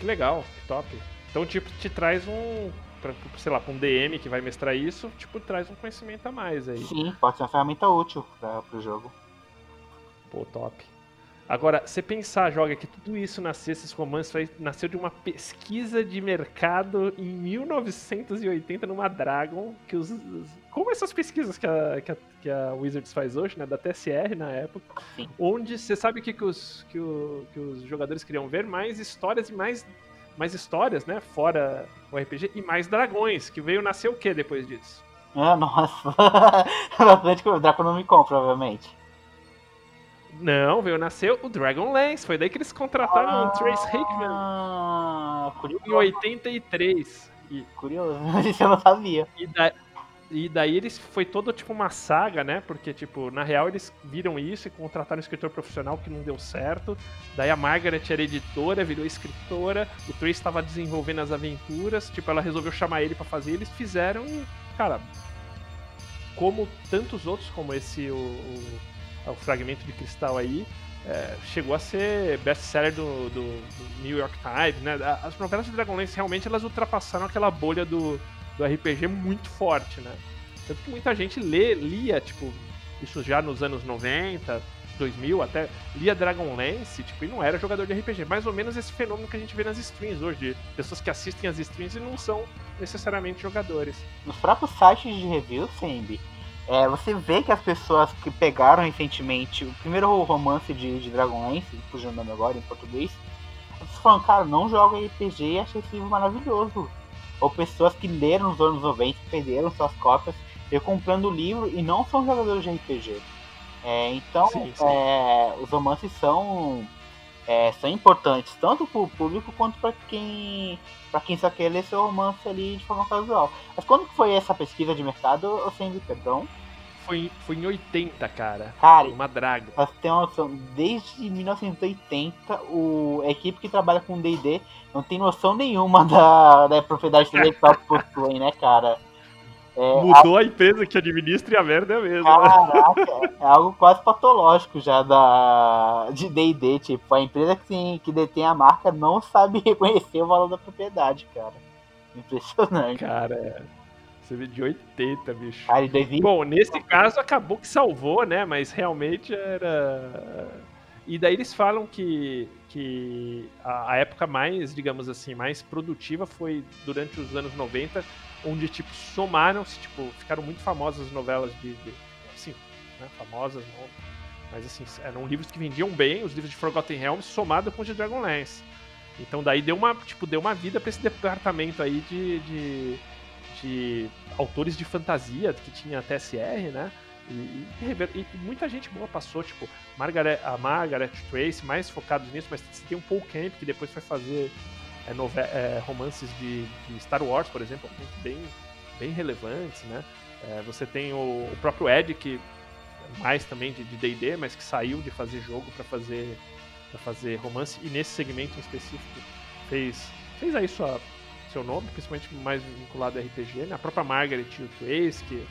Que legal, que top. Então, tipo, te traz um. Pra, sei lá, pra um DM que vai mestrar isso, tipo, traz um conhecimento a mais aí.
Sim, pode ser uma ferramenta útil pra, pro jogo.
Pô, top. Agora, você pensar, joga, que tudo isso nasceu, esses romances, nasceu de uma pesquisa de mercado em 1980 numa Dragon, que os, como essas pesquisas que a, que a, que a Wizards faz hoje, né, da TSR na época,
Sim.
onde você sabe que, que, os, que, o, que os jogadores queriam ver mais histórias e mais, mais histórias, né, fora o RPG, e mais dragões, que veio nascer o que depois disso?
Ah, nossa, bastante coisa, Draconomicon, provavelmente.
Não, veio nascer o Dragonlance. Foi daí que eles contrataram ah, o Trace Hickman.
Ah, curioso.
Em 83.
E, curioso, isso eu não sabia.
E, da, e daí eles foi toda tipo uma saga, né? Porque, tipo, na real eles viram isso e contrataram um escritor profissional que não deu certo. Daí a Margaret era editora, virou escritora. O Trace estava desenvolvendo as aventuras. Tipo, ela resolveu chamar ele para fazer. Eles fizeram e, cara, como tantos outros, como esse, o, o o fragmento de cristal aí, é, chegou a ser best-seller do, do, do, New York Times, né? As novelas de Dragonlance realmente elas ultrapassaram aquela bolha do, do RPG muito forte, né? Tanto que muita gente lê, lia, tipo, isso já nos anos 90, 2000, até lia Dragonlance, tipo, e não era jogador de RPG. Mais ou menos esse fenômeno que a gente vê nas streams hoje, pessoas que assistem as streams e não são necessariamente jogadores.
Nos próprios sites de review, Sembi, é, você vê que as pessoas que pegaram recentemente o primeiro romance de, de Dragonlance, fugindo nome agora em português, eles falam, cara, não joga RPG e achei esse livro maravilhoso. Ou pessoas que leram nos anos 90, perderam suas cópias, eu comprando o livro e não são jogadores de RPG. É, então, sim, sim. É, os romances são, é, são importantes tanto para o público quanto para quem para quem só quer ler seu romance ali de forma casual. Mas quando foi essa pesquisa de mercado, eu sempre perdão?
Foi, foi em 80, cara.
Cara,
uma draga.
Pra você ter uma noção, desde 1980, o, a equipe que trabalha com D&D não tem noção nenhuma da, da propriedade intelectual que possuem, né, cara?
É, Mudou a... a... empresa que administra e a merda é a mesma.
Caraca, é algo quase patológico já da de D&D, tipo, a empresa que, tem, que detém a marca não sabe reconhecer o valor da propriedade, cara. Impressionante.
Cara, Você vê de 80, bicho.
Cara, em 2000
Bom, nesse caso acabou que salvou, né? Mas realmente era. E daí eles falam que, que a, a época mais, digamos assim, mais produtiva foi durante os anos 90, onde, tipo, somaram-se, tipo, ficaram muito famosas as novelas de. de assim, né? Famosas, não. Mas assim, eram livros que vendiam bem, os livros de Forgotten Realms, somado com os de Dragonlance. Então daí deu uma, tipo, deu uma vida para esse departamento aí de, de, de autores de fantasia que tinha a TSR, né? E, e, e, muita gente boa passou, tipo, Margaret, a Margaret Tracy, mais focados nisso, mas tem um Paul Camp que depois foi fazer é, é, romances de, de, Star Wars, por exemplo, bem, bem relevantes, né? É, você tem o, o, próprio Ed, que é mais também de D&D, mas que saiu de fazer jogo para fazer para fazer romance e nesse segmento em específico fez fez aí sua seu nome, principalmente mais vinculado a RPG, né? A própria Margaret e o Twace, que,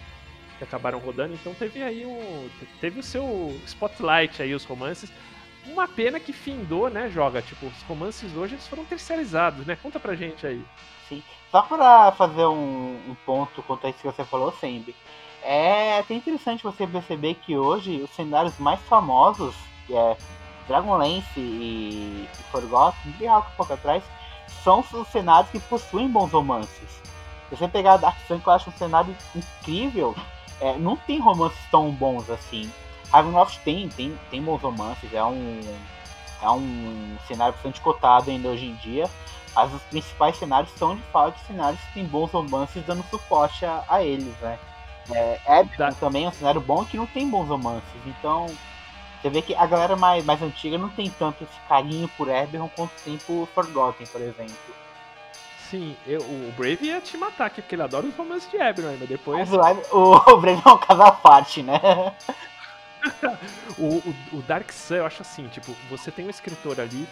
que acabaram rodando, então teve aí um. Teve o seu spotlight aí, os romances. Uma pena que findou, né, joga? Tipo, os romances hoje eles foram terceirizados, né? Conta pra gente aí.
Sim. Só pra fazer um, um ponto quanto a isso que você falou, sempre. É até interessante você perceber que hoje os cenários mais famosos, que é Dragonlance e, e Forgotten, bem algo um pouco atrás, são os cenários que possuem bons romances. Se você pegar Dark Sun, que eu acho um cenário incrível, é, não tem romances tão bons assim. Ravenloft tem, tem, tem bons romances, é um, é um cenário bastante cotado ainda hoje em dia. Mas os principais cenários são de fato cenários que têm bons romances dando suporte a, a eles, né? É, Eberron também é um cenário bom que não tem bons romances, então você vê que a galera mais, mais antiga não tem tanto esse carinho por Eberron quanto tem por Forgotten, por exemplo.
Sim, eu, o Brave ia te matar aqui, porque ele adora os romances de Eberron, mas depois.
Mas o, o Brave é um caso à parte, né?
o, o, o, Dark Sun, eu acho assim, tipo, você tem um escritor ali,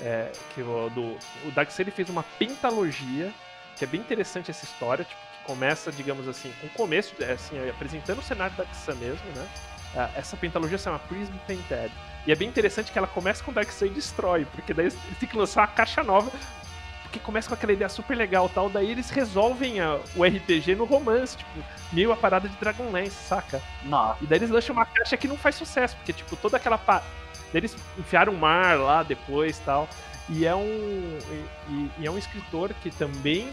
é, que o, do, o Dark Sun ele fez uma pentalogia, que é bem interessante essa história, tipo, que começa, digamos assim, com o começo, é, assim, apresentando o cenário do Dark Sun mesmo, né? Ah, essa pentalogia se chama Prism Painted. E é bem interessante que ela começa com Darkseid e destrói, porque daí têm que lançar uma caixa nova, porque começa com aquela ideia super legal tal, daí eles resolvem a, o RPG no romance, tipo, meio a parada de Dragonlance, saca?
Nossa.
E daí eles lançam uma caixa que não faz sucesso, porque, tipo, toda aquela. Pa... Daí eles enfiaram o mar lá depois tal. E é um. E, e é um escritor que também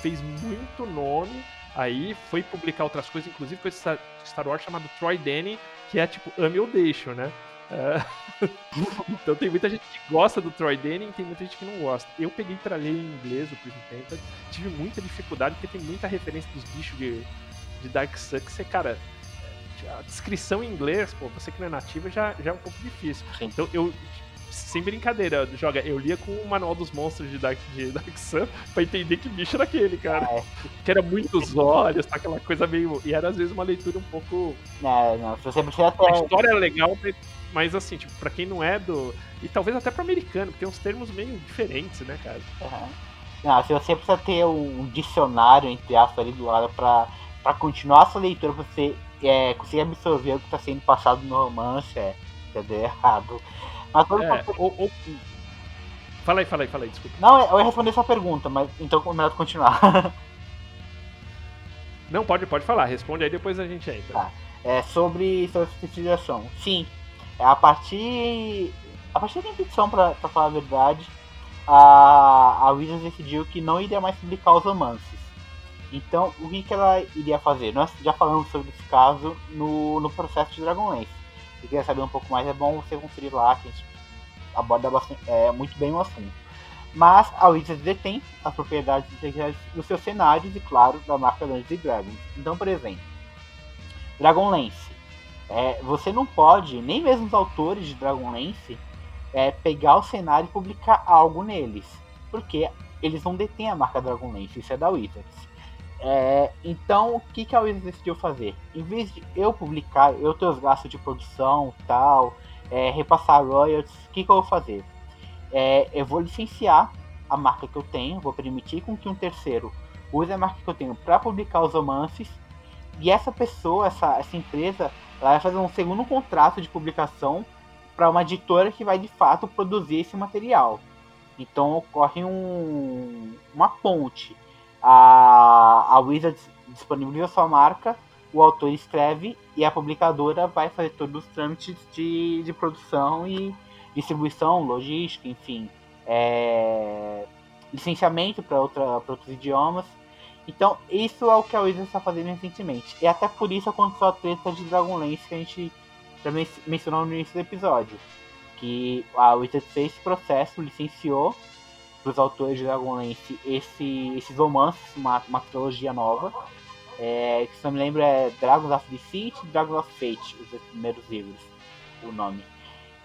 fez muito nome Aí foi publicar outras coisas, inclusive com esse Star Wars chamado Troy Denny, que é tipo ame ou deixo, né? É... então tem muita gente que gosta do Troy Denny e tem muita gente que não gosta. Eu peguei pra ler em inglês o Prison Panther, tive muita dificuldade porque tem muita referência dos bichos de, de Dark Sun que você, cara, a descrição em inglês, pô, você que não é nativa já, já é um pouco difícil.
Sim.
Então eu sem brincadeira, joga, eu lia com o manual dos monstros de Dark, de Dark Sun pra entender que bicho era aquele, cara. É. Que era muitos olhos, tá, aquela coisa meio. E era às vezes uma leitura um pouco.
Não, não, se você ter.
A história era legal, mas assim, tipo, pra quem não é do. E talvez até pro americano, porque tem uns termos meio diferentes, né, cara?
Uhum. Não, se você precisa ter um dicionário, entre aspas, ali do lado pra, pra continuar a sua leitura, pra você é, conseguir absorver o que tá sendo passado no romance, é, entendeu? Errado.
Mas é, ou, ou... Fala aí, fala aí, fala aí, desculpa.
Não, eu ia responder sua pergunta, mas então é melhor continuar.
Não, pode, pode falar, responde aí depois a gente entra.
Tá. É, sobre, sobre especialização. Sim, a partir. A partir da edição, pra falar a verdade, a, a Wizards decidiu que não iria mais publicar os romances. Então, o que, que ela iria fazer? Nós já falamos sobre esse caso no, no processo de Dragonlance. Se quiser saber um pouco mais, é bom você conferir lá, que a gente aborda bastante, é, muito bem o assunto. Mas a Wizards detém as propriedades dos seus cenários e, claro, da marca Dungeons Dragons. Então, por exemplo, Dragonlance. É, você não pode, nem mesmo os autores de Dragonlance, é, pegar o cenário e publicar algo neles. Porque eles não detêm a marca Dragonlance, isso é da Wizards. É, então, o que, que a Wizards decidiu fazer? Em vez de eu publicar, eu ter os gastos de produção tal, é, repassar royalties, o que, que eu vou fazer? É, eu vou licenciar a marca que eu tenho, vou permitir com que um terceiro use a marca que eu tenho para publicar os romances, e essa pessoa, essa, essa empresa, ela vai fazer um segundo contrato de publicação para uma editora que vai de fato produzir esse material. Então ocorre um, uma ponte A, a Wizards disponibiliza sua marca, o autor escreve e a publicadora vai fazer todos os trâmites de, de produção e distribuição, logística, enfim, é, licenciamento para outros idiomas. Então, isso é o que a Wizards está fazendo recentemente. E até por isso aconteceu a treta de Dragonlance que a gente já mencionou no início do episódio. Que a Wizards fez esse processo, licenciou para os autores de Dragonlance esse, esses romances, uma, uma trilogia nova. É, que se não me lembro é Dragons of Defeat e Dragons of Fate, os primeiros livros, o nome.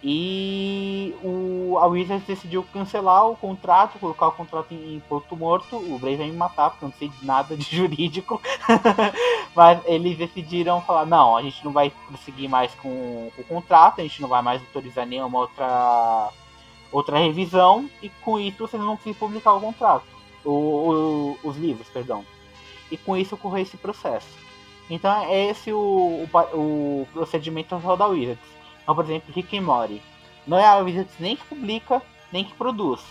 E o, a Wizards decidiu cancelar o contrato, colocar o contrato em, em ponto morto. O Brave vai me matar, porque eu não sei de nada de jurídico. Mas eles decidiram falar: não, a gente não vai prosseguir mais com, com, o contrato, a gente não vai mais autorizar nenhuma outra, outra revisão. E com isso vocês vão conseguir publicar o contrato, o, o, os livros, perdão. E com isso ocorreu esse processo. Então é esse o, o, procedimento da Wizards então, por exemplo, Rick and Morty. Não é a Wizards nem que publica, nem que produz.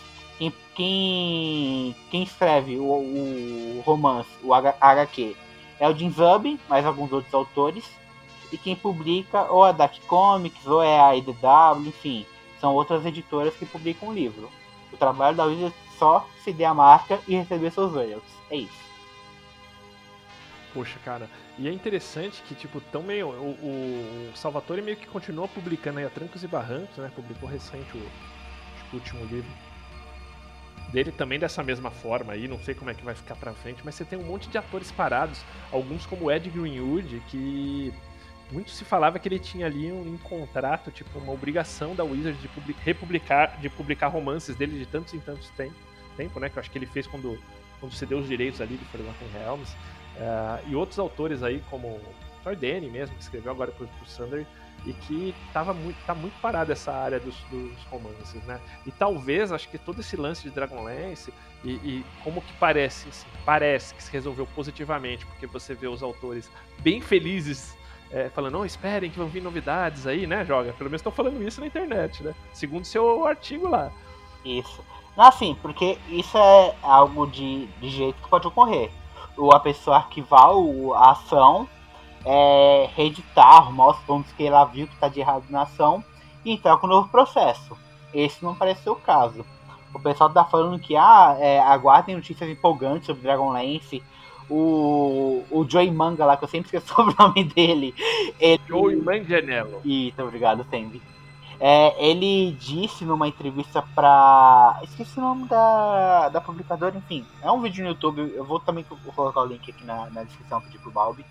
Quem, quem, escreve o, o, romance, o HQ, é o Jim Zub, mais alguns outros autores. E quem publica ou a Dark Comics, ou é a IDW, enfim. São outras editoras que publicam o livro. O trabalho da Wizards é só ceder a marca e receber seus royalties. É isso.
Poxa, cara, e é interessante que, tipo, tão meio. O, o, Salvatore meio que continua publicando aí a Trancos e Barrancos, né? Publicou recente o, o último livro dele também dessa mesma forma aí, não sei como é que vai ficar pra frente, mas você tem um monte de atores parados, alguns como Ed Greenwood, que muito se falava que ele tinha ali um, um contrato, tipo, uma obrigação da Wizard de publicar, republicar, de publicar romances dele de tantos em tantos tempo, tempo, né? Que eu acho que ele fez quando, quando cedeu os direitos ali de Forgotten Realms. Uh, e outros autores aí, como o Tordani mesmo, que escreveu agora pro, pro Sander, e que tava muito, tá muito parado essa área dos, dos, romances, né? E talvez, acho que todo esse lance de Dragonlance, e, e como que parece, assim, parece que se resolveu positivamente, porque você vê os autores bem felizes é, falando, não, esperem que vão vir novidades aí, né, Joga? Pelo menos estão falando isso na internet, né? Segundo seu artigo lá.
Isso. Assim, porque isso é algo de, de jeito que pode ocorrer a pessoa arquivar a ação, é, reeditar, arrumar os pontos que ela viu que está de errado na ação e entrar com um novo processo. Esse não parece ser o caso. O pessoal tá falando que ah, é, aguardem notícias empolgantes sobre Dragonlance. O, o Joey Manga lá, que eu sempre esqueço o nome dele.
Ele... Joey Manganiello.
Isso, obrigado, Sandy. É, ele disse numa entrevista pra. Esqueci o nome da, da publicadora, enfim. É um vídeo no YouTube, eu vou também colocar o link aqui na, na descrição pedir pro Balbi.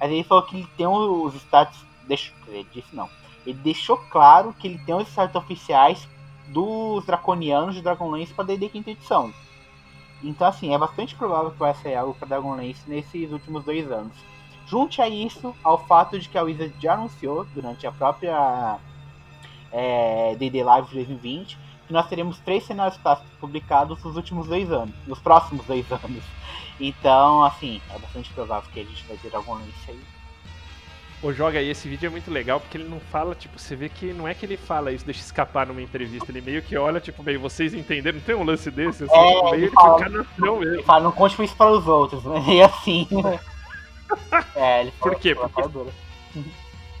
Mas ele falou que ele tem os status. Deixa, ele disse não. Ele deixou claro que ele tem os status oficiais dos draconianos de Dragonlance pra D&D quinta edição. Então assim, é bastante provável que vai sair algo pra Dragonlance nesses últimos dois anos. Junte a isso ao fato de que a Wizard já anunciou durante a própria é, D&D Live 2020, que nós teremos três cenários clássicos publicados nos últimos dois anos, nos próximos dois anos. Então, assim, é bastante provável que a gente vai ter algum lance aí.
O Joga aí, esse vídeo é muito legal porque ele não fala, tipo, você vê que não é que ele fala isso, deixa escapar numa entrevista, ele meio que olha, tipo, bem, vocês entenderam, não tem um lance desse, assim,
é,
tipo,
meio ele fala, fica mesmo. Ele fala, não conte isso para os outros, né? E assim.
é, ele fala, Por quê? Porque,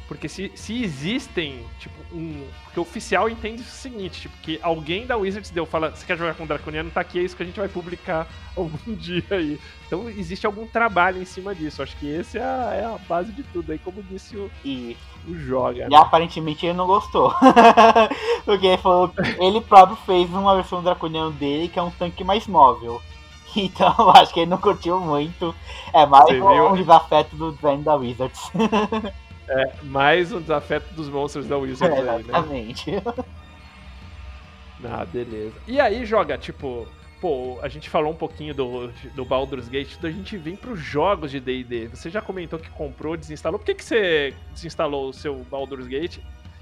porque se, se existem, tipo, um. Porque o oficial entende o seguinte, tipo, que alguém da Wizards deu, fala, você quer jogar com o Draconiano? Tá aqui, é isso que a gente vai publicar algum dia aí. Então existe algum trabalho em cima disso. Acho que esse é a, é a base de tudo aí, como disse o,
e,
o Joga.
E né? aparentemente ele não gostou. Porque ele falou ele próprio fez uma versão do Draconiano dele que é um tanque mais móvel. Então acho que ele não curtiu muito. É mais um, um desafeto do design da Wizards.
É, mais um desafeto dos monstros da Wizards
é, aí, né? Exatamente.
Ah, beleza. E aí joga, tipo, pô, a gente falou um pouquinho do, do Baldur's Gate, então a gente vem pros jogos de D&D. Você já comentou que comprou, desinstalou. Por que, que você desinstalou o seu Baldur's Gate?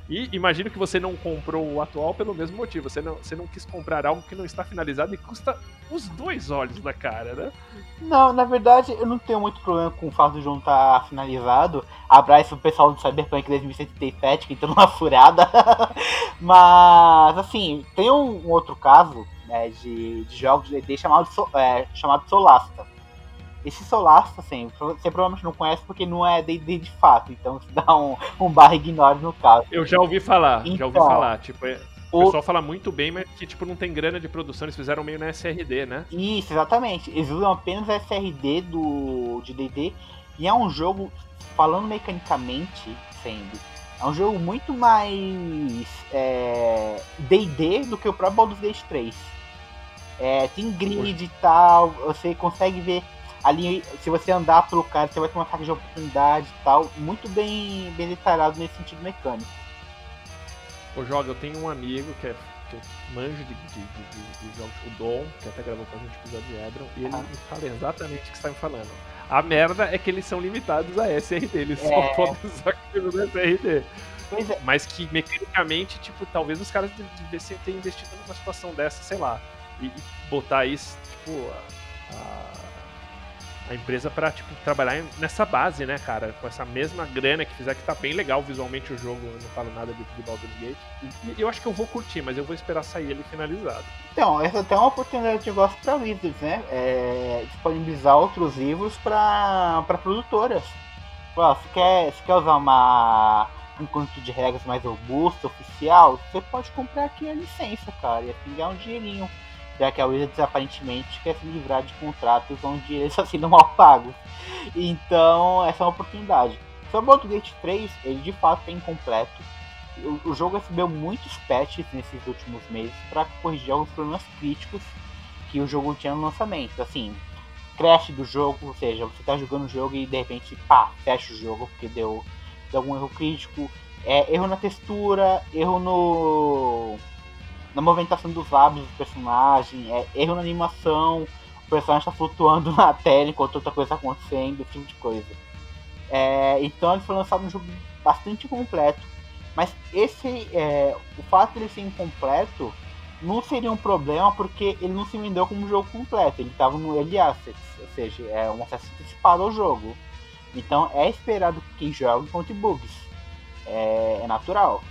E imagino que você não comprou o atual pelo mesmo motivo. Você não, você não quis comprar algo que não está finalizado e custa os dois olhos da cara, né?
Não, na verdade, eu não tenho muito problema com o fato de não estar tá finalizado. Abraço o pessoal do Cyberpunk 2077 que entrou numa furada. Mas, assim, tem um, um outro caso né, de, de, jogos de D&D chamado, é, chamado Solasta. Esse Solaço, assim, você provavelmente não conhece porque não é D&D de fato, então você dá um, um barra ignore no caso.
Eu já ouvi falar,
Então,
já ouvi falar. Tipo, é- o pessoal fala muito bem, mas que tipo, não tem grana de produção, eles fizeram meio na SRD, né?
Isso, exatamente. Eles usam apenas a SRD do, de D&D e é um jogo, falando mecanicamente, sendo, é um jogo muito mais é, D&D do que o próprio Baldur's Gate 3. É, tem grid e tal, você consegue ver ali, se você andar pelo cara, você vai ter uma ataque de oportunidade e tal, muito bem, bem detalhado nesse sentido mecânico.
Ô, Joga, eu tenho um amigo que é, que é manjo de, de, de- de- jogos, o Dom, que até gravou com a gente o episódio de Edron, e ele
Ah.
me fala exatamente o que você tá me falando. A merda é que eles são limitados a SRD, eles
É.
só podem usar aquilo do SRD.
É,
Mas que mecanicamente, tipo, talvez os caras de- devessem ter investido numa situação dessa, sei lá, e, e botar isso, tipo, a, a, a empresa pra, tipo, trabalhar nessa base, né, cara? Com essa mesma grana que fizer, que tá bem legal visualmente o jogo, eu não falo nada de, de Baldur's Gate. E eu acho que eu vou curtir, mas eu vou esperar sair ele finalizado.
Então, essa até é uma oportunidade de negócio para Wizards, né? É, disponibilizar outros livros para produtoras. Pô, se quer, se quer usar uma, um conjunto de regras mais robusto, oficial, você pode comprar aqui a licença, cara, e assim ganhar um dinheirinho. Já que a Wizards aparentemente quer se livrar de contratos onde eles assinam mal pagos. Então, essa é uma oportunidade. Sobre o Gate 3, ele de fato é incompleto. O, o jogo recebeu muitos patches nesses últimos meses para corrigir alguns problemas críticos que o jogo tinha no lançamento. Assim, crash do jogo, ou seja, você tá jogando o jogo e de repente, pá, fecha o jogo porque deu, deu algum erro crítico. É, erro na textura, erro no na movimentação dos lábios do personagem, é, erro na animação, o personagem tá flutuando na tela enquanto outra coisa tá acontecendo, esse tipo de coisa. É, então ele foi lançado um jogo bastante completo. Mas esse, é, o fato de ele ser incompleto não seria um problema porque ele não se vendeu como um jogo completo, ele estava no Early Assets, ou seja, é um acesso antecipado ao jogo. Então é esperado que quem joga encontre bugs, é, é natural.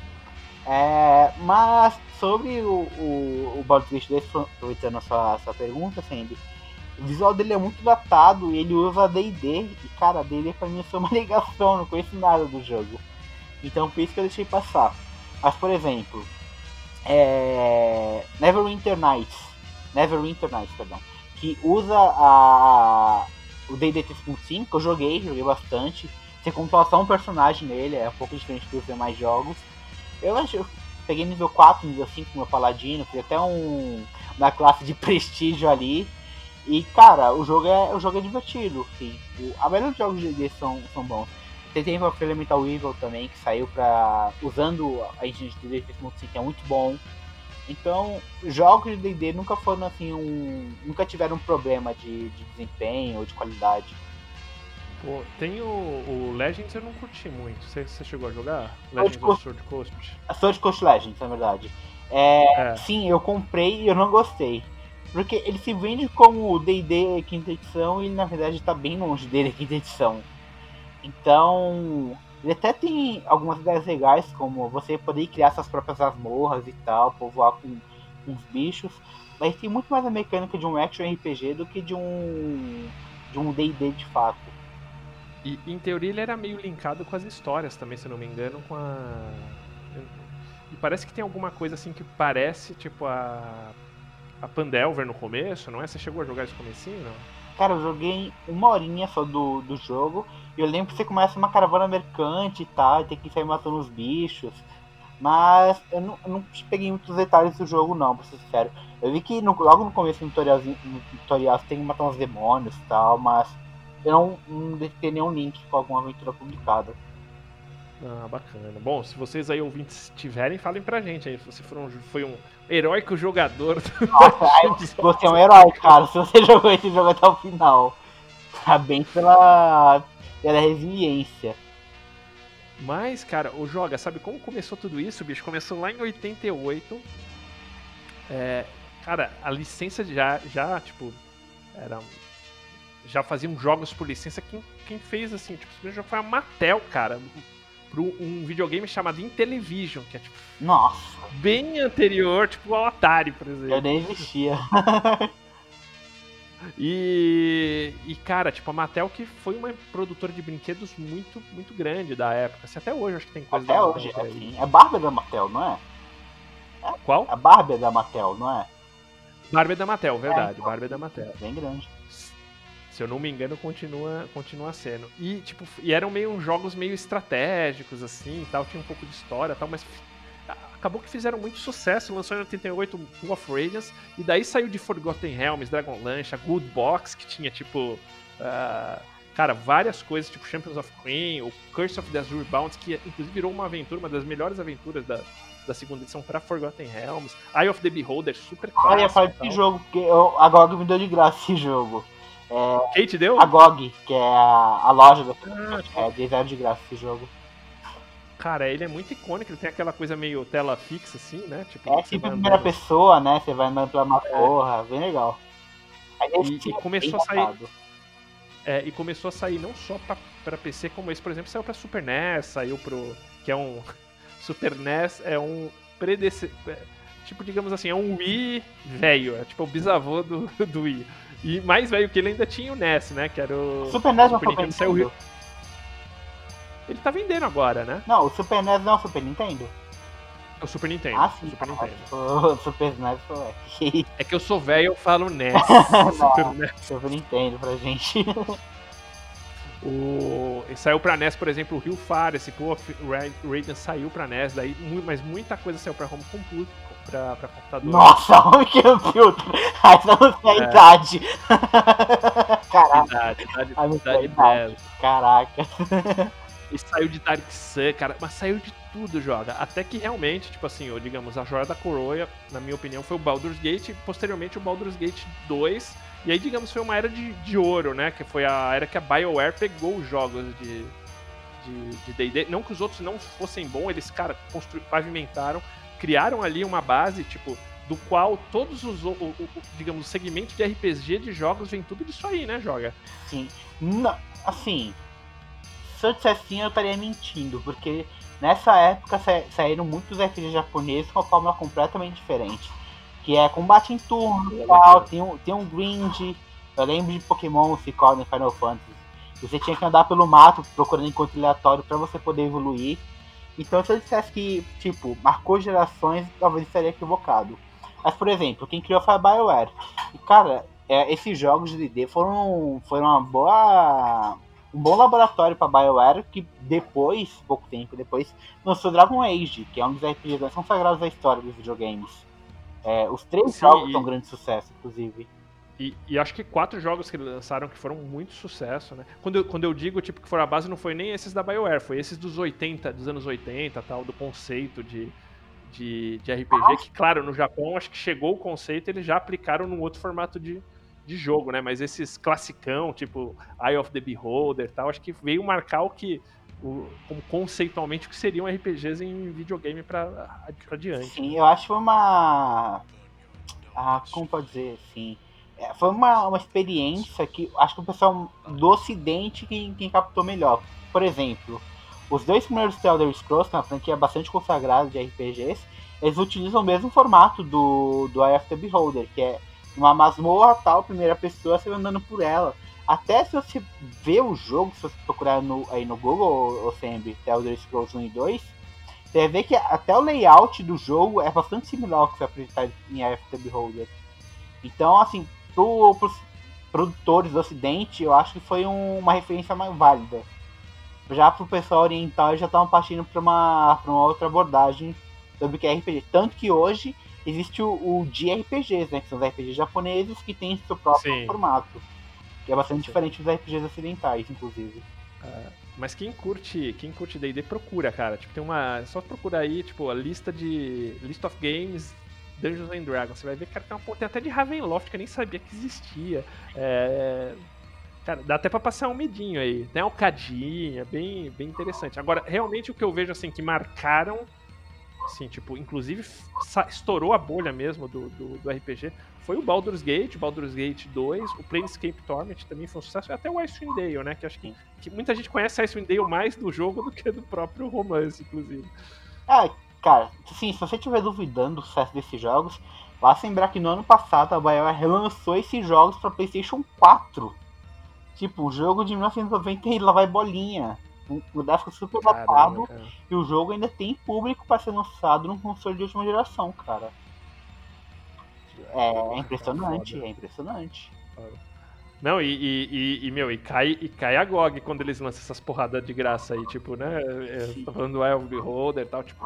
É, mas sobre o, o, o Baldur's Gate 2, aproveitando a sua, sua pergunta, Sandy, o visual dele é muito datado e ele usa D&D, e cara, D&D pra mim é só uma negação, não conheço nada do jogo. Então por isso que eu deixei passar. Mas por exemplo, é... Neverwinter Nights, Neverwinter Nights, perdão, que usa a o D&D 3.5, que eu joguei, joguei bastante. Você controla só um personagem nele, é um pouco diferente dos demais jogos. Eu acho, peguei nível 4, nível 5 com meu paladino, fiz até um uma classe de prestígio ali. E cara, o jogo é, o jogo é divertido, sim. A maioria dos jogos de são, são bons. Tem o Elemental Evil também, que saiu pra. usando a engine de D&D 3.5, que é muito bom. Então, jogos de D&D nunca foram assim um. nunca tiveram um problema de, de desempenho ou de qualidade.
Pô, tem o, o Legends eu não curti muito. Você, você chegou a jogar?
Sword
Legends
Coast.
of Sword Coast?
A Sword Coast Legends, na verdade. É,
É.
Sim, eu comprei e eu não gostei. Porque ele se vende como D&D quinta edição e ele na verdade tá bem longe dele quinta edição. Então, ele até tem algumas ideias legais, como você poder criar suas próprias masmorras e tal, povoar com, com uns bichos. Mas tem muito mais a mecânica de um action RPG do que de um de um D&D de fato.
E em teoria ele era meio linkado com as histórias também, se eu não me engano, com a. E parece que tem alguma coisa assim que parece, tipo, a. A Pandelver no começo, não é? Você chegou a jogar esse comecinho, não?
Cara, eu joguei uma horinha só do, do jogo. E eu lembro que você começa uma caravana mercante e tal, e tem que sair matando os bichos. Mas eu não, eu não peguei muitos detalhes do jogo não, pra ser sincero. Eu vi que no- logo no começo do tutorialzinho- no tutorial você tem que matar uns demônios e tal, mas não, não detectei nenhum link com alguma aventura publicada.
Ah, bacana. Bom, se vocês aí ouvintes tiverem, falem pra gente aí. Se você for um, foi um heróico jogador. do
Nossa, você é um herói, cara, se você jogou esse jogo até o final. Parabéns pela, pela resiliência.
Mas, cara, o Joga, sabe como começou tudo isso, bicho? Começou lá em 88. É, cara, a licença já, já, tipo, era. Já faziam jogos por licença. Quem, quem fez, assim, tipo, primeiro jogo foi a Mattel, cara. Pro um videogame chamado Intellivision, que é, tipo,
Nossa,
bem anterior, tipo, ao Atari, por exemplo.
eu nem existia.
E, e, cara, tipo, a Mattel que foi uma produtora de brinquedos muito, muito grande da época. Assim, até hoje acho que tem coisa
Até hoje,
aí.
assim. É Barbie da Mattel, não é?
Qual?
A Barbie é da Mattel, não é?
Barbie é da Mattel, verdade.
então.
Barbie é da Mattel.
Bem grande.
Se eu não me engano, continua, continua sendo. E, tipo, e eram meio jogos meio estratégicos, assim, tal, tinha um pouco de história tal, mas acabou que fizeram muito sucesso. Lançou em 88 Pool of Radiance, e daí saiu de Forgotten Realms, Dragon Lance, a Good Box, que tinha, tipo. ah, cara, várias coisas, tipo Champions of Queen, o Curse of the Azure Bounds, que inclusive virou uma aventura, uma das melhores aventuras da, da segunda edição para Forgotten Realms. Eye of the Beholder, super clássico.
ia falar
e tal.
desse jogo, porque eu, a GOG me deu de graça esse jogo.
Quem te deu?
A GOG, que é a, a loja da
Ah,
é, de zero de graça esse jogo.
Cara, ele é muito icônico, ele tem aquela coisa meio tela fixa, assim, né? Tipo,
É
você
tipo primeira pessoa, né? Você vai andando pela masmorra, bem legal.
E- e começou a sair-
datado.
É, e começou a sair não só pra, pra PC, como esse, por exemplo, saiu pra Super NES, saiu pro. que é um. Super NES é um predecessor. Tipo, digamos assim, é um Wii velho, é tipo o bisavô do, do Wii. E mais velho que ele ainda tinha o NES, né? Que era o.
Super NES
Super
é Super
Nintendo saiu. Ele tá vendendo agora, né?
Não, o Super NES não é o Super Nintendo.
O Super Nintendo.
Ah, sim.
Super Nintendo.
O Super NES foi.
É que eu sou velho, eu falo NES. Super NES.
Super Nintendo pra gente.
O... e Saiu pra NES, por exemplo, o Rio Fire, esse Pool of Ra- Radiance saiu pra NES, daí, mas muita coisa saiu pra home computer, pra, pra computador.
Nossa, que é filtro. Essa não tem a
É.
idade. Caraca,
Idade, idade,
a não tem a
idade
idade. Caraca.
E saiu de Dark Sun, cara, mas saiu de tudo, joga. Até que realmente, tipo assim, ou digamos, a joia da coroa, na minha opinião, foi o Baldur's Gate e posteriormente o Baldur's Gate 2. E aí, digamos, foi uma era de, de ouro, né? Que foi a era que a BioWare pegou os jogos de de de D&D. Não que os outros não fossem bons, eles, cara, constru... pavimentaram, criaram ali uma base, tipo, do qual todos os, o, o- o- digamos, segmentos de RPG de jogos vem tudo disso aí, né, Joga?
Sim. Não, assim, se eu dissesse assim, eu estaria mentindo, porque nessa época sa- saíram muitos RPGs japoneses com uma fórmula completamente diferente. Que é combate em turno e tal, tem um, tem um grind. Eu lembro de Pokémon Ciclone e Final Fantasy. Você tinha que andar pelo mato procurando encontro aleatório para você poder evoluir. Então se eu dissesse que, tipo, marcou gerações, talvez estaria equivocado. Mas, por exemplo, quem criou foi a BioWare. E, cara, é, esses jogos de D&D foram, foram uma boa um bom laboratório para BioWare que depois, pouco tempo depois, lançou Dragon Age, que é um dos RPGs mais consagrados da história dos videogames. É, os três
Sim,
jogos
e-
são um grande sucesso, inclusive.
E, e acho que quatro jogos que eles lançaram que foram muito sucesso, né? Quando eu, quando eu digo, tipo, que foram a base, não foi nem esses da BioWare, foi esses dos 80, dos anos 80, tal, do conceito de, de, de RPG, que, claro, no Japão, acho que chegou o conceito e eles já aplicaram num outro formato de, de jogo, né? Mas esses classicão, tipo Eye of the Beholder tal, acho que veio marcar o que, o, como conceitualmente, o que seriam RPGs em videogame pra, pra diante.
Sim, eu acho uma. Ah, como pode dizer assim? É, foi uma, uma experiência que acho que o pessoal do ocidente quem, quem captou melhor. Por exemplo, os dois primeiros The Elder Scrolls, que é uma franquia bastante consagrada de RPGs, eles utilizam o mesmo formato do, do Eye of the Beholder, que é uma masmorra tal, primeira pessoa, você vai andando por ela. Até se você ver o jogo, se você procurar no, aí no Google, ou sempre, The Elder Scrolls 1 e 2, você vai ver que até o layout do jogo é bastante similar ao que foi apresentado em Eye of the Beholder. Então, assim, pro, pros produtores do ocidente, eu acho que foi um- uma referência mais válida. Já pro pessoal oriental, eles já estavam partindo para uma, pra uma outra abordagem sobre o que é RPG. Tanto que hoje existe o, o JRPGs, né? Que são os RPGs japoneses que têm seu próprio
Sim.
formato. Que é bastante diferente dos RPGs ocidentais, inclusive.
Mas quem curte, quem curte D&D procura, cara. Tipo, tem uma, é só procura aí, tipo, a lista de list of games Dungeons and Dragons. Você vai ver, cara, tem, uma, tem até de Ravenloft que eu nem sabia que existia. É, cara, dá até pra passar um medinho aí. Tem Alcadinha, bem, bem interessante. Agora, realmente o que eu vejo assim que marcaram assim, tipo, inclusive estourou a bolha mesmo do, do, do RPG. Foi o Baldur's Gate, Baldur's Gate 2, o Planescape Torment também foi um sucesso, e até o Icewind Dale, né? Que acho que, que muita gente conhece Icewind Dale mais do jogo do que do próprio romance, inclusive.
Ah, cara, assim, se você estiver duvidando do sucesso desses jogos, basta lembrar que no ano passado a BioWare relançou esses jogos para PlayStation 4. Tipo, o jogo de 1990 e lá vai bolinha. Um gráfico super datado e o jogo ainda tem público para ser lançado num console de última geração, cara. É, é impressionante, é impressionante.
Não, e, e, e- meu, e cai, e cai a GOG quando eles lançam essas porradas de graça aí, tipo, né? É,
Sim.
tá falando do Elf Beholder e tal, tipo.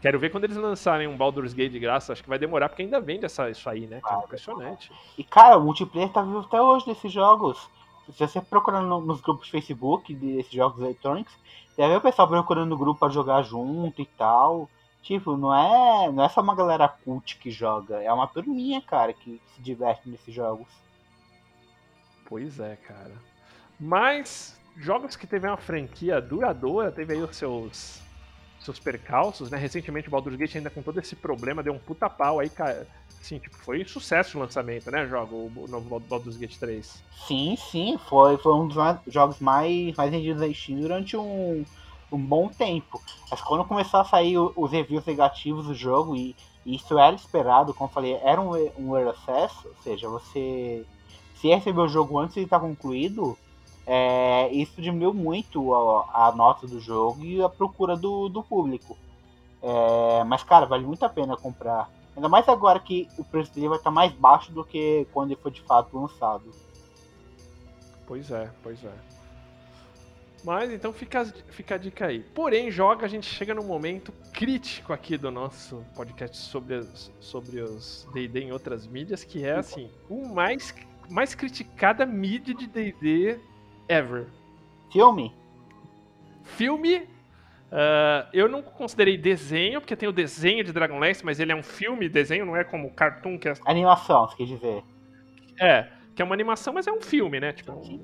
Quero ver quando eles lançarem um Baldur's Gate de graça, acho que vai demorar, porque ainda vende essa, isso aí, né? cara? Impressionante.
E cara, o multiplayer tá vivo até hoje desses jogos. Se você procurar no- nos grupos de Facebook desses jogos eletrônicos, deve ver o pessoal procurando grupo pra jogar junto e tal. Tipo, não é, não é só uma galera cult que joga, é uma turminha, cara, que se diverte nesses jogos.
Pois é, cara. Mas, jogos que teve uma franquia duradoura, teve aí os seus, seus percalços, né? Recentemente o Baldur's Gate ainda com todo esse problema, deu um puta pau aí, cara. Tipo, foi sucesso o lançamento, né, jogo, o novo Baldur's Gate 3.
Sim, sim, foi, foi um dos jogos mais, mais vendidos da Steam durante um, um bom tempo. Mas quando começou a sair os reviews negativos do jogo, e, e isso era esperado, como eu falei, era um, um early access, ou seja, você se receber o jogo antes de estar concluído, é, isso diminuiu muito a, a nota do jogo e a procura do, do público. É, mas, cara, vale muito a pena comprar. Ainda mais agora que o preço dele vai estar mais baixo do que quando ele foi de fato lançado.
Pois é, pois é. Mas então fica, fica a dica aí. Porém, joga, a gente chega num momento crítico aqui do nosso podcast sobre, as- sobre os D&D em outras mídias, que é assim, o mais, mais criticada mídia de D&D ever.
Filme?
Filme, ah, eu não considerei desenho, porque tem o desenho de Dragonlance, mas ele é um filme, desenho, não é como cartoon, que é,
Animação, você quer dizer?
é, que é uma animação, mas é um filme, né? Tipo, um-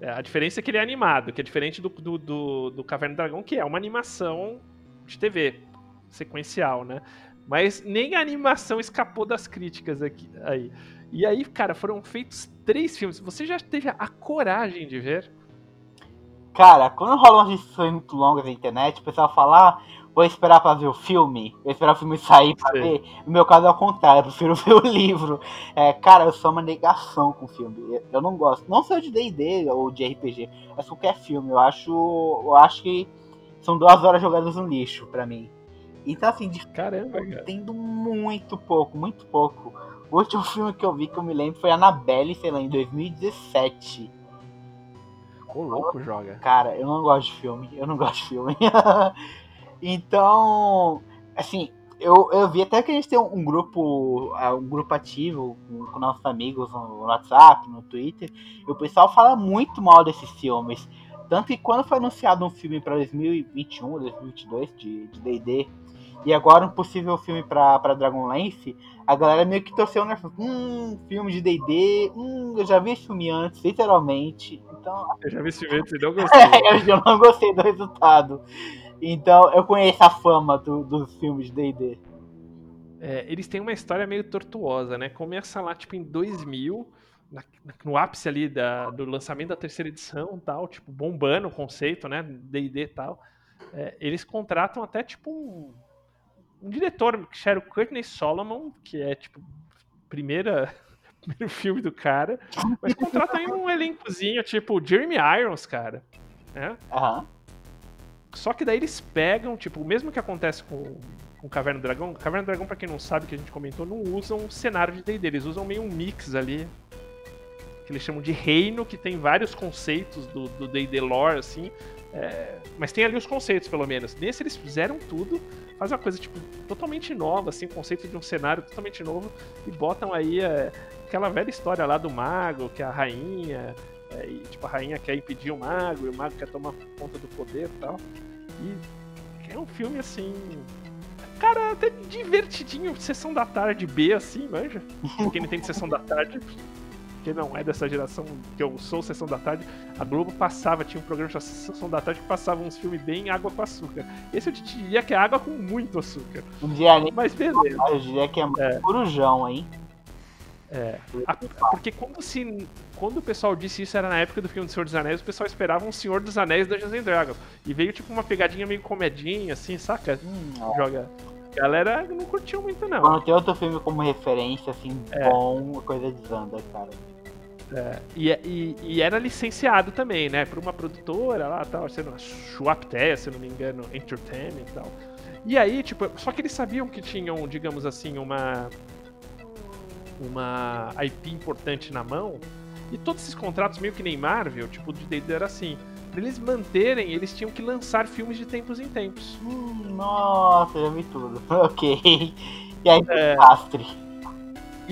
é, a diferença é que ele é animado, que é diferente do, do, do, do Caverna do Dragão, que é uma animação de TV, sequencial, né? Mas nem a animação escapou das críticas aqui, aí. E aí, cara, foram feitos três filmes. Você já teve a coragem de ver?
Cara, quando rolam umas discussões muito longas na internet, o pessoal fala, ah, vou esperar pra ver o filme, vou esperar o filme sair pra
Sim.
ver. No meu caso é o contrário, eu prefiro ver o livro. É, cara, eu sou uma negação com filme. Eu, não gosto, não só de D&D ou de RPG, mas qualquer filme. Eu acho, eu acho que são duas horas jogadas no lixo pra mim. Então, assim, de
Caramba,
eu
cara.
entendo muito pouco, muito pouco. O último filme que eu vi que eu me lembro foi Annabelle, sei lá, em 2017.
Ô, louco, joga.
Cara, eu não gosto de filme, eu não gosto de filme. então, assim, eu, eu vi até que a gente tem um, grupo, ah, um grupo ativo com, nossos amigos no WhatsApp, no Twitter, e o pessoal fala muito mal desses filmes. Tanto que quando foi anunciado um filme para 2021, 2022 de de D&D, e agora um possível filme pra, pra Dragonlance, a galera meio que torceu, né? Hum, filme de D&D, hum, eu já vi esse filme antes, literalmente. Então,
Eu já vi esse vídeo e não gostei.
eu não gostei do resultado. Então, eu conheço a fama do- dos filmes de D&D.
É, eles têm uma história meio tortuosa, né? Começa lá, tipo, em 2000, na- na- no ápice ali da- do lançamento da terceira edição e tal, tipo, bombando o conceito, né? D&D e tal. É, eles contratam até, tipo, um, um diretor, que era o Courtney Solomon, que é, tipo, primeira, primeiro filme do cara, mas contratam aí um elencozinho, tipo, Jeremy Irons, cara, né?
Aham.
Só que daí eles pegam, tipo, o mesmo que acontece com, com Caverna do Dragão. Caverna do Dragão, pra quem não sabe, que a gente comentou, não usam um cenário de D&D, eles usam meio um mix ali, que eles chamam de reino, que tem vários conceitos do do D&D lore, assim, é, mas tem ali os conceitos, pelo menos. Nesse eles fizeram tudo, fazem uma coisa, tipo, totalmente nova, assim, conceito de um cenário totalmente novo, e botam aí é, aquela velha história lá do mago, que é a rainha, é, e, tipo, a rainha quer impedir o mago, e o mago quer tomar conta do poder e tal. E é um filme assim. Cara, até divertidinho, sessão da tarde B, assim, manja. Pra quem não entende sessão da tarde, que não é dessa geração que eu sou sessão da tarde, a Globo passava, tinha um programa chamado Sessão da Tarde que passava uns filmes bem água com açúcar. Esse eu te diria que é água com muito açúcar. Mas beleza.
eu diria que é,
É.
corujão, hein?
É. A- porque quando, se, quando o pessoal disse isso era na época do filme do Senhor dos Anéis, o pessoal esperava um Senhor dos Anéis da Dungeons Dragons. E veio tipo uma pegadinha meio comedinha, assim, saca?
Hum.
Joga. A galera não curtiu muito, não.
Quando tem outro filme como referência, assim,
É.
bom, a coisa desanda, cara.
E, e- e era licenciado também, né? Por uma produtora lá, tal, sendo Schwaptea, se eu não me engano, Entertainment e tal. E aí, tipo, só que eles sabiam que tinham, digamos assim, uma uma IP importante na mão. E todos esses contratos, meio que nem Marvel, tipo, de D&D era assim. Pra eles manterem, eles tinham que lançar filmes de tempos em tempos.
Hum, nossa, já vi tudo. ok. E aí,
É.
desastre.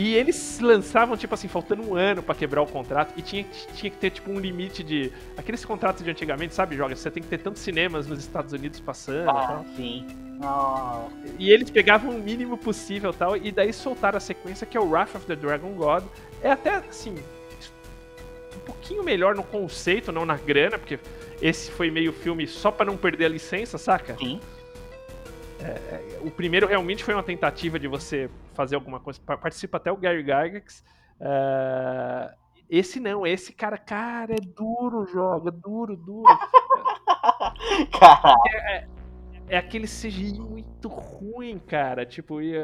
E eles lançavam, tipo assim, faltando um ano pra quebrar o contrato. E tinha, tinha que ter, tipo, um limite de. Aqueles contratos de antigamente, sabe, Joga? Você tem que ter tantos cinemas nos Estados Unidos passando e
Ah,
tal.
sim. Nossa.
E eles pegavam o mínimo possível e tal. E daí soltaram a sequência que é o Wrath of the Dragon God. É até, assim. Um pouquinho melhor no conceito, não na grana, porque esse foi meio filme só pra não perder a licença, saca?
Sim.
O primeiro realmente foi uma tentativa de você fazer alguma coisa. Pa- Participa até o Gary Gygax. É, Esse não, esse cara, cara, é duro, joga, duro, duro.
Caralho.
É aquele CGI muito ruim, cara. Tipo, e,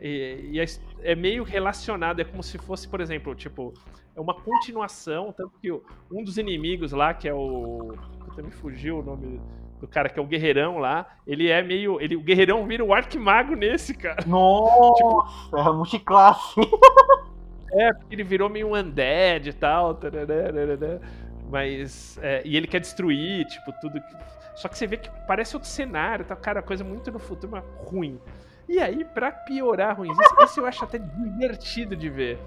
e- his- é meio relacionado. É como se fosse, por exemplo, tipo, é uma continuação. Tanto que um dos inimigos lá, que é o. Puta, me fugiu o nome do cara, que é o Guerreirão lá. Ele é meio. Ele, o Guerreirão vira o Arquimago nesse, cara.
Nossa, é multiclasse.
É, porque ele virou meio um undead e tal. Mas. é, e ele quer destruir, tipo, tudo. Só que você vê que parece outro cenário, tá? Cara, coisa muito no futuro, mas ruim. E aí, pra piorar ruim, esse eu acho até divertido de ver.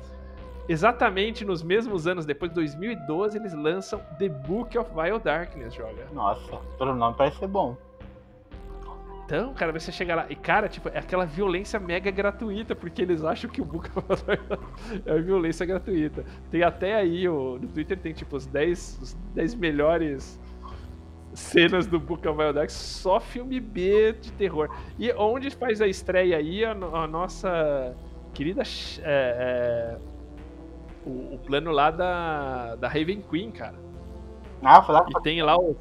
Exatamente nos mesmos anos, depois de 2012, eles lançam The Book of Wild Darkness, joga.
Nossa, pelo nome parece ser bom.
Então, cara, você chega lá e, cara, tipo, é aquela violência mega gratuita, porque eles acham que o Book of Wild Darkness é violência gratuita. Tem até aí, o, no Twitter tem, tipo, os 10, os 10 melhores cenas do Book of Wild Darkness, só filme B de terror. E onde faz a estreia aí, a, a nossa querida... É, é, o, o plano lá da, da Raven Queen, cara.
Ah, foi lá
E tem lá o.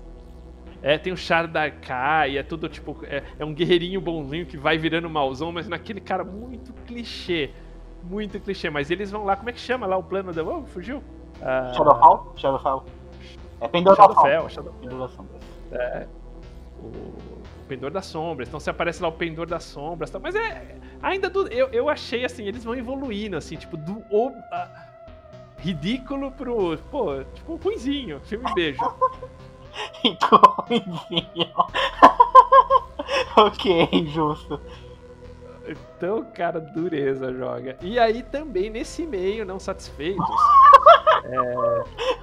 É, tem o Char Darkai, é tudo tipo. É, é um guerreirinho bonzinho que vai virando mauzão, mas naquele cara muito clichê. Muito clichê. Mas eles vão lá, como é que chama lá o plano da. Oh, fugiu? Ah,
Shadowfall? Shadowfall. É Pendor da Sombra.
Shadowfell,
da Sombra.
o, o Pendor das Sombras. Então você aparece lá o Pendor das Sombras. Tá? Mas é. Ainda do. Eu, eu achei assim, eles vão evoluindo, assim, tipo, do. A- ridículo pro. Pô, tipo, ruimzinho. Filme beijo.
Coisinho. ok, justo.
Então, cara, dureza joga. E aí também, nesse meio, não satisfeitos,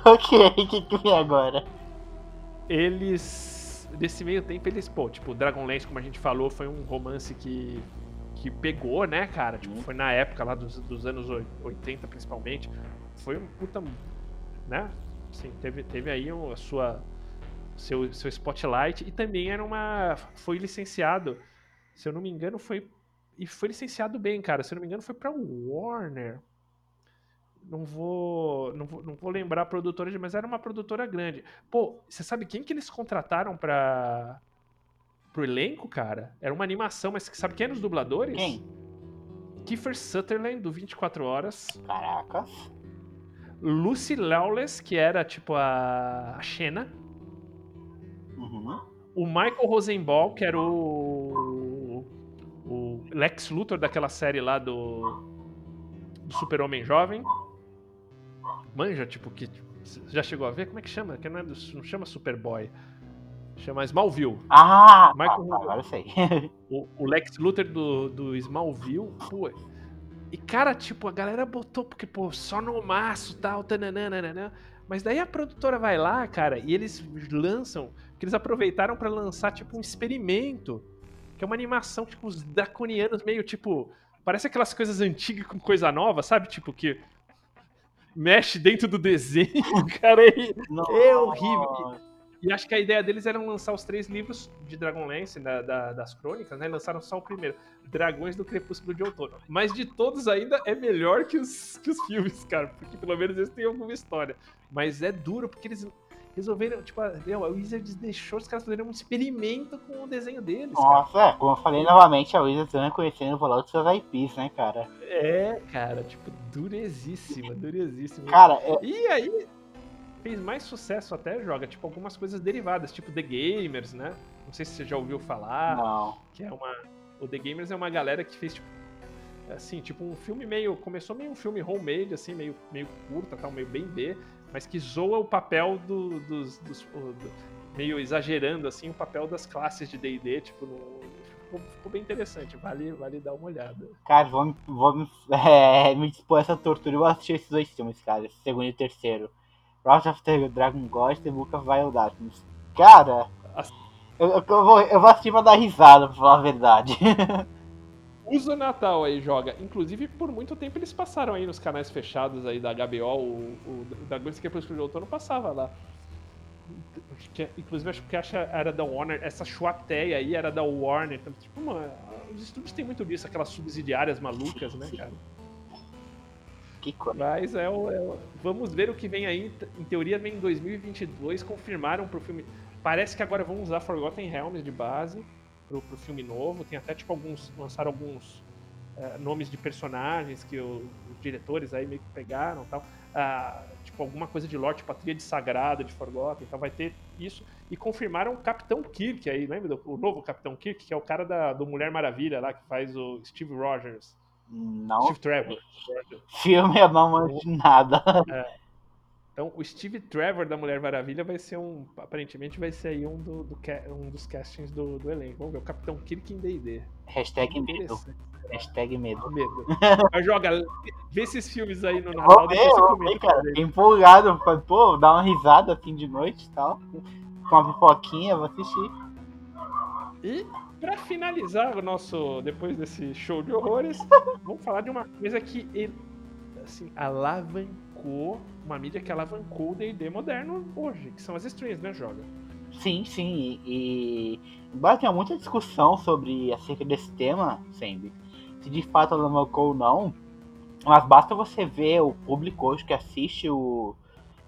Ok, o que que vem agora?
eles. Nesse meio tempo, eles, pô, tipo, Dragonlance, como a gente falou, foi um romance que. que pegou, né, cara? Tipo, foi na época lá dos, dos anos oi- 80, principalmente. Foi um puta. né? Assim, teve, teve aí a sua. Seu, seu spotlight. E também era uma. Foi licenciado. Se eu não me engano, foi. E foi licenciado bem, cara. Se eu não me engano, foi pra Warner. Não vou, não vou, não vou lembrar a produtora, de- mas era uma produtora grande. Pô, você sabe quem que eles contrataram pra pro elenco, cara? Era uma animação, mas sabe quem eram os dubladores?
Quem?
Kiefer Sutherland, do 24 Horas.
Caracas.
Lucy Lawless, que era tipo a, a Xena.
Uhum.
O Michael Rosenbaum, que era o, o Lex Luthor daquela série lá do, do Super-Homem Jovem. Manja, tipo, que já chegou a ver? Como é que chama? Que não, é do- não chama Superboy. Chama Smallville.
Ah,
Michael-
tá, agora eu sei.
O, o Lex Luthor do, do Smallville, pô. E cara, tipo, a galera botou, porque, pô, só no maço tal, tananana. Mas daí a produtora vai lá, cara, e eles lançam, que eles aproveitaram pra lançar, tipo, um experimento. Que é uma animação, tipo, os draconianos meio, tipo. Parece aquelas coisas antigas com coisa nova, sabe? Tipo, que mexe dentro do desenho, cara.
Nossa.
É horrível. E acho que a ideia deles era lançar os três livros de Dragonlance, da, da, das crônicas, né? Lançaram só o primeiro, Dragões do Crepúsculo de Outono. Mas de todos ainda é melhor que os, que os filmes, cara, porque pelo menos eles têm alguma história. Mas é duro, porque eles resolveram, tipo, a, a Wizards deixou os caras fazerem um experimento com o desenho deles.
Nossa, cara. é, como eu falei novamente, a Wizards anda conhecendo o valor dos seus IPs, né, cara?
É, cara, tipo, durezíssima, durezíssima.
Cara, é...
E aí, fez mais sucesso até, joga, tipo, algumas coisas derivadas, tipo The Gamers, né? Não sei se você já ouviu falar.
Não.
Que é uma. O The Gamers é uma galera que fez, tipo, assim, tipo, um filme meio. Começou meio um filme homemade, assim, meio, meio curta, tal, meio bem B mas que zoa o papel do, dos, dos do, meio exagerando assim o papel das classes de D&D, tipo, no, ficou, bem interessante, vale, vale dar uma olhada.
Cara, vou, vou é, me dispor essa tortura, eu vou assistir esses dois filmes, cara, segundo e terceiro. Wrath of the Dragon God e of Wild Darkness. Cara, eu, eu, eu, vou, eu vou assistir pra dar risada, pra falar a verdade.
Usa Natal aí joga. Inclusive, por muito tempo eles passaram aí nos canais fechados aí da HBO, o, o Dragões que depois que o outono passava lá. Inclusive, acho que acha, era da Warner, essa chuateia aí era da Warner. Então, tipo, mano, os estúdios têm muito disso, aquelas subsidiárias malucas, né, cara?
Coisa.
Mas é o, é o, Vamos ver o que vem aí. Em teoria, vem em 2022. Confirmaram pro filme. Parece que agora vão usar Forgotten Realms de base pro, pro filme novo. Tem até, tipo, alguns. lançaram alguns é, nomes de personagens que o, os diretores aí meio que pegaram tal. Ah, tipo, alguma coisa de lore, tipo a trilha de Sagrada, de Forgotten, então vai ter isso. E confirmaram o Capitão Kirk aí, lembra o novo Capitão Kirk, que é o cara da, do Mulher Maravilha lá, que faz o Steve Rogers.
Não.
Steve Trevor.
Filme eu não manjo nada.
É. Então, o Steve Trevor da Mulher Maravilha vai ser um. Aparentemente vai ser aí um, do, do um dos castings do, do, elenco. Vamos ver, o Capitão Kirk em DD.
Hashtag medo. Hashtag medo.
Medo. Mas joga, vê esses filmes aí no Natal.
Ver, vou ver, cara. Empolgado. Pô, dá uma risada assim de noite e tal. Com uma pipoquinha, vou assistir.
E pra finalizar o nosso. Depois desse show de horrores, vamos falar de uma coisa que ele, assim, alavancou uma mídia que alavancou o D&D moderno hoje, que são as streams, né, Joga?
Sim, sim, e, embora tenha muita discussão sobre acerca desse tema, sempre, se de fato alavancou ou não, mas basta você ver o público hoje que assiste o,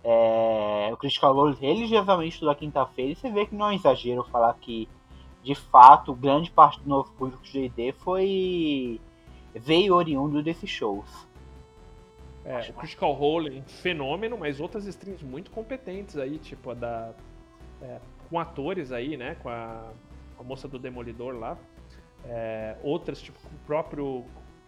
é, o Critical Role religiosamente toda quinta-feira e você vê que não é exagero falar que, de fato, grande parte do novo público de D&D foi... veio oriundo desses shows.
É, o Critical Role, um fenômeno, mas outras streams muito competentes aí, tipo a da. É, com atores aí, né? Com a, a moça do Demolidor lá. É, outras, tipo, com o próprio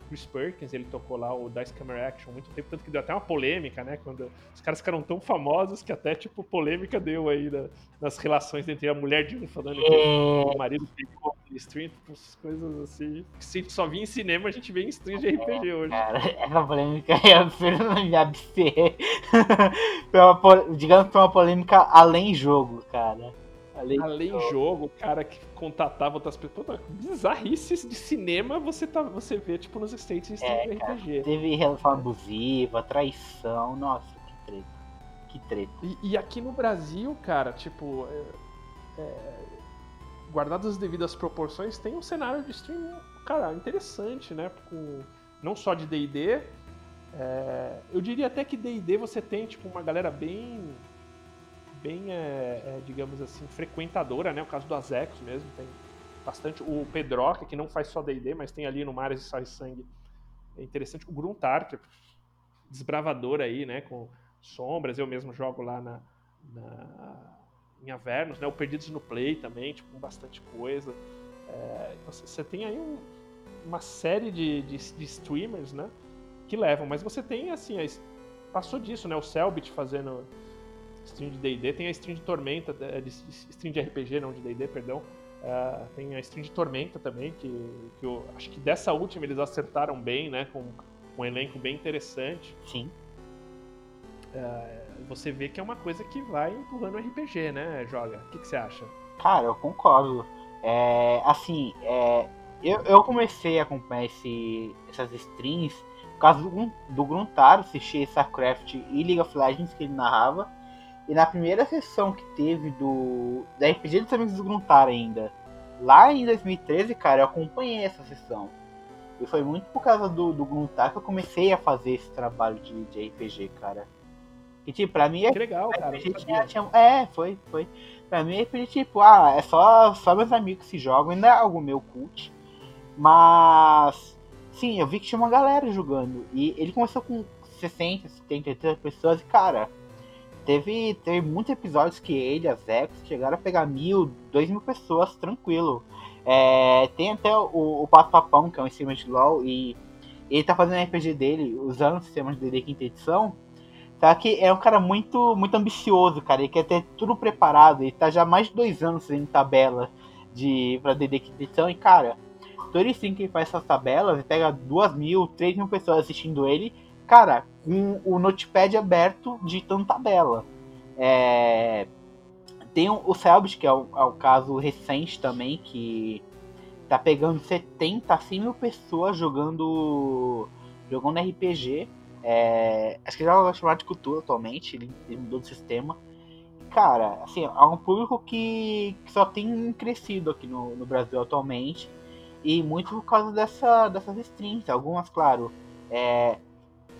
Chris Perkins, ele tocou lá o Dice Camera Action muito tempo, tanto que deu até uma polêmica, né? Quando os caras ficaram tão famosos que até, tipo, polêmica deu aí na, nas relações entre a mulher de um falando que o marido pegou stream, tipo, coisas assim. Se a gente só via em cinema, a gente vê em stream de RPG hoje.
Cara, essa polêmica é absurda me abster. digamos que foi uma polêmica além jogo, cara.
Além, Além jogo. jogo, o cara que contatava outras pessoas. Bizarrices de cinema você, tá, você vê, tipo, nos states é, RPG.
Teve relação abusiva, traição, nossa, que treta. Que treta.
E, e aqui no Brasil, cara, tipo. É, é, guardadas as devidas proporções, tem um cenário de stream, cara, interessante, né? Com, não só de DD. É, eu diria até que DD você tem, tipo, uma galera bem bem, é, é, digamos assim, frequentadora, né? O caso do Azecos mesmo, tem bastante. O Pedroca, que não faz só D&D, mas tem ali no Mares e Sai Sangue. É interessante. O Gruntar, que é desbravador aí, né? Com sombras, eu mesmo jogo lá na, na em Avernos, né? O Perdidos no Play também, tipo, bastante coisa. É, então, você tem aí um, uma série de, de, de, streamers, né? Que levam, mas você tem, assim, passou disso, né? O Selbit fazendo stream de D&D, tem a stream de Tormenta, é, de, stream de RPG, não de D&D, perdão. Uh, tem a stream de Tormenta também, que, que eu acho que dessa última eles acertaram bem, né? Com, um elenco bem interessante.
Sim.
Uh, você vê que é uma coisa que vai empurrando o RPG, né, Joga? O que, que você acha?
Cara, eu concordo. É, assim, é, eu, eu comecei a acompanhar esse, essas streams por causa do, do Gruntar, assistir StarCraft e League of Legends que ele narrava. E na primeira sessão que teve do da RPG dos Amigos do Gruntar ainda, lá em 2013, cara, eu acompanhei essa sessão. E foi muito por causa do, do Gruntar que eu comecei a fazer esse trabalho de, de RPG, cara. E tipo, pra mim
Que legal, cara.
RPG tinha, tinha- é, foi, foi. Pra mim, RPG, tipo, ah, é só, só meus amigos que se jogam, ainda é algo meu cult. Mas, sim, eu vi que tinha uma galera jogando. E ele começou com 60, 70, 80 pessoas e, cara, teve, teve muitos episódios que ele, as Ecos, chegaram a pegar mil, dois mil pessoas tranquilo. É, tem até o, o Pato Papão, que é um streamer de LoL, e ele tá fazendo RPG dele, usando o sistema de DD quinta edição. Só que é um cara muito, muito ambicioso, cara. Ele quer ter tudo preparado. Ele tá já há mais de dois anos fazendo tabela de, pra DD quinta edição. E, cara, todo sim que ele faz essas tabelas, ele pega duas mil, três mil pessoas assistindo ele. Cara, com o notepad aberto digitando tabela. É, tem o, Selbit, que é o, é o caso recente também, que tá pegando 70, 100 mil pessoas jogando, jogando RPG. É, acho que ele joga chamado de cultura atualmente, ele, ele mudou de sistema. Cara, assim, é um público que, que só tem crescido aqui no, no Brasil atualmente. E muito por causa dessa, dessas streams. Algumas, claro, é,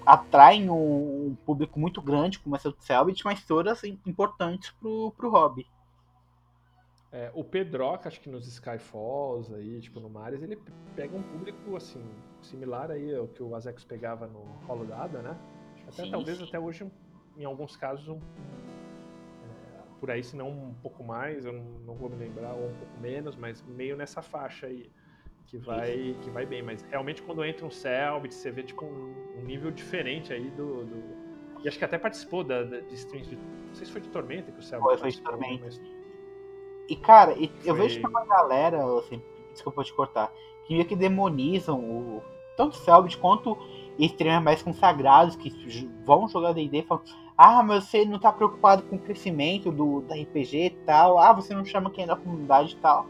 atraem um, público muito grande, como essa do Selbit, mas todas importantes pro, pro hobby.
É, o Pedroca, acho que nos Skyfalls aí, tipo no Mares, ele pega um público assim, similar aí ao que o Azex pegava no Rolo Dada, né? Até
Sim,
talvez
sim.
até hoje, em alguns casos, um, é, por aí, se não um pouco mais, eu não, não vou me lembrar, ou um pouco menos, mas meio nessa faixa aí. Que vai, que vai bem, mas realmente quando entra um Selbit, você vê tipo um, um nível diferente aí do, do- E acho que até participou da, da- de streams de. Não sei se foi de Tormenta que o Selbit
Foi, foi de Tormenta.
mas
E, cara, e eu
Foi-
vejo que uma galera, assim, desculpa te cortar, que meio que demonizam o, tanto o Selbit quanto streamers mais consagrados que vão jogar D&D falam ah, mas você não tá preocupado com o crescimento do, da RPG e tal, ah, você não chama quem é da comunidade e tal.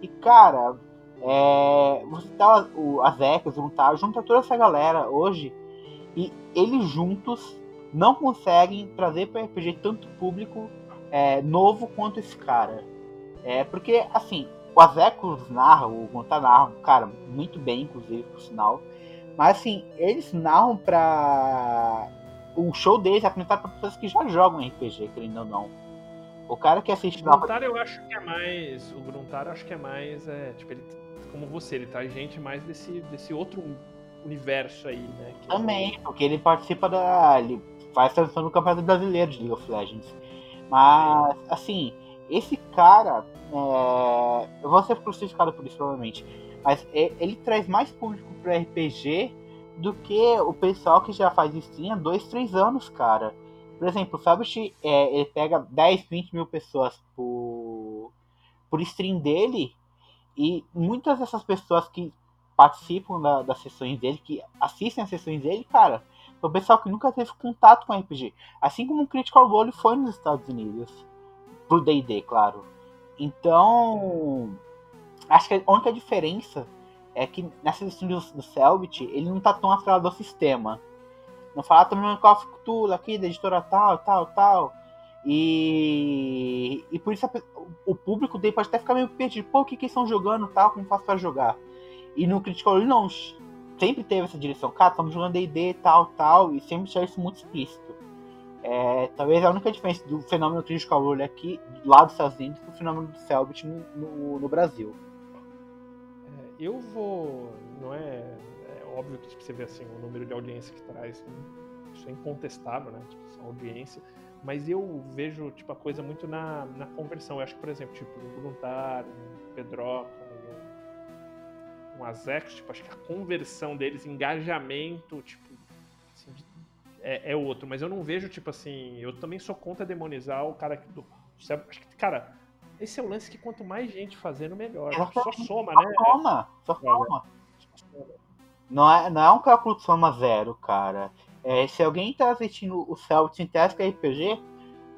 E, cara, é, você tá, o, as Ecos, juntar, junta toda essa galera hoje e eles juntos não conseguem trazer para RPG tanto público é, novo quanto esse cara. É porque, assim, o Azecos narra, o Gonta narra, cara, muito bem, inclusive, por sinal. Mas, assim, eles narram pra. O show deles é apresentar pra pessoas que já jogam RPG, querendo ou não. O cara que assiste
O. Gruntar eu acho que é mais. O Gruntar eu acho que é mais. É, tipo, ele, como você, ele traz gente mais desse, desse outro universo aí, né? que é
Também, porque ele participa da. Ele faz tradução do Campeonato Brasileiro de League of Legends. Mas, assim, esse cara. é, Eu vou ser crucificado por isso, provavelmente. Mas ele traz mais público pro RPG do que o pessoal que já faz stream há 2, 3 anos, cara. Por exemplo, o Fabit, é, ele pega 10, 20 mil pessoas por, por stream dele. E muitas dessas pessoas que participam da- das sessões dele, que assistem as sessões dele, cara, é o pessoal que nunca teve contato com RPG. Assim como o Critical Role foi nos Estados Unidos. Pro D&D, claro. Então, acho que a única diferença é que nessas streams do, do Selbit, ele não tá tão atrelado ao sistema. Não fala, ah, tô no Call of Cthulhu aqui, da editora tal, tal, tal. E, e por isso a o público dele pode até ficar meio perdido. Pô, o que que eles estão jogando tal, como faço pra jogar? E no Critical Role, não. Sempre teve essa direção. Cara, estamos jogando D&D, tal, tal. E sempre deixar isso muito explícito. É, talvez a única diferença do fenômeno Critical Role aqui, lá dos Estados Unidos, pro fenômeno do Selbit no, no, no Brasil.
É, eu vou. Não é. É óbvio que você vê assim, o número de audiência que traz. né, Isso é incontestável, né? Tipo, audiência. Mas eu vejo tipo, a coisa muito na, na conversão. Eu acho que, por exemplo, tipo, um Gruntar, um Pedroca, um, um Azex, tipo, acho que a conversão deles, engajamento, tipo, assim, é, é outro. Mas eu não vejo, tipo assim, eu também sou contra demonizar o cara que do. Acho que, cara, esse é o lance que quanto mais gente fazendo, melhor. Só
Exatamente.
soma,
Só
né?
soma, só soma. Não é, não é um cálculo de soma zero, cara. É, se alguém tá assistindo o Celtics em RPG,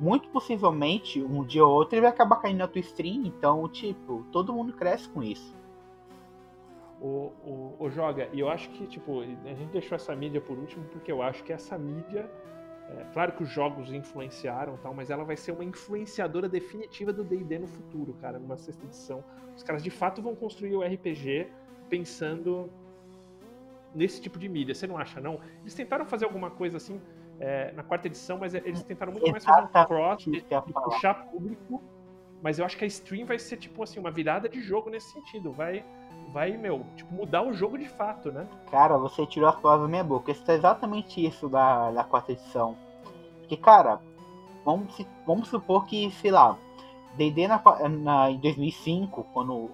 muito possivelmente, um dia ou outro, ele vai acabar caindo na tua stream. Então, tipo, todo mundo cresce com isso.
O, o, o Joga, e eu acho que, tipo, a gente deixou essa mídia por último porque eu acho que essa mídia É, claro que os jogos influenciaram tal, mas ela vai ser uma influenciadora definitiva do D&D no futuro, cara, numa sexta edição. Os caras de fato vão construir o RPG pensando nesse tipo de mídia. Você não acha, não? Eles tentaram fazer alguma coisa assim é, na quarta edição, mas eles tentaram muito mais fazer um cross e, puxar público. Mas eu acho que a stream vai ser, tipo assim, uma virada de jogo nesse sentido. Vai, vai meu, tipo, mudar o jogo de fato, né?
Cara, você tirou as palavras da minha boca. Isso é exatamente isso da, da quarta edição. Porque, cara, vamos, vamos supor que, sei lá, D&D na, na, em 2005, quando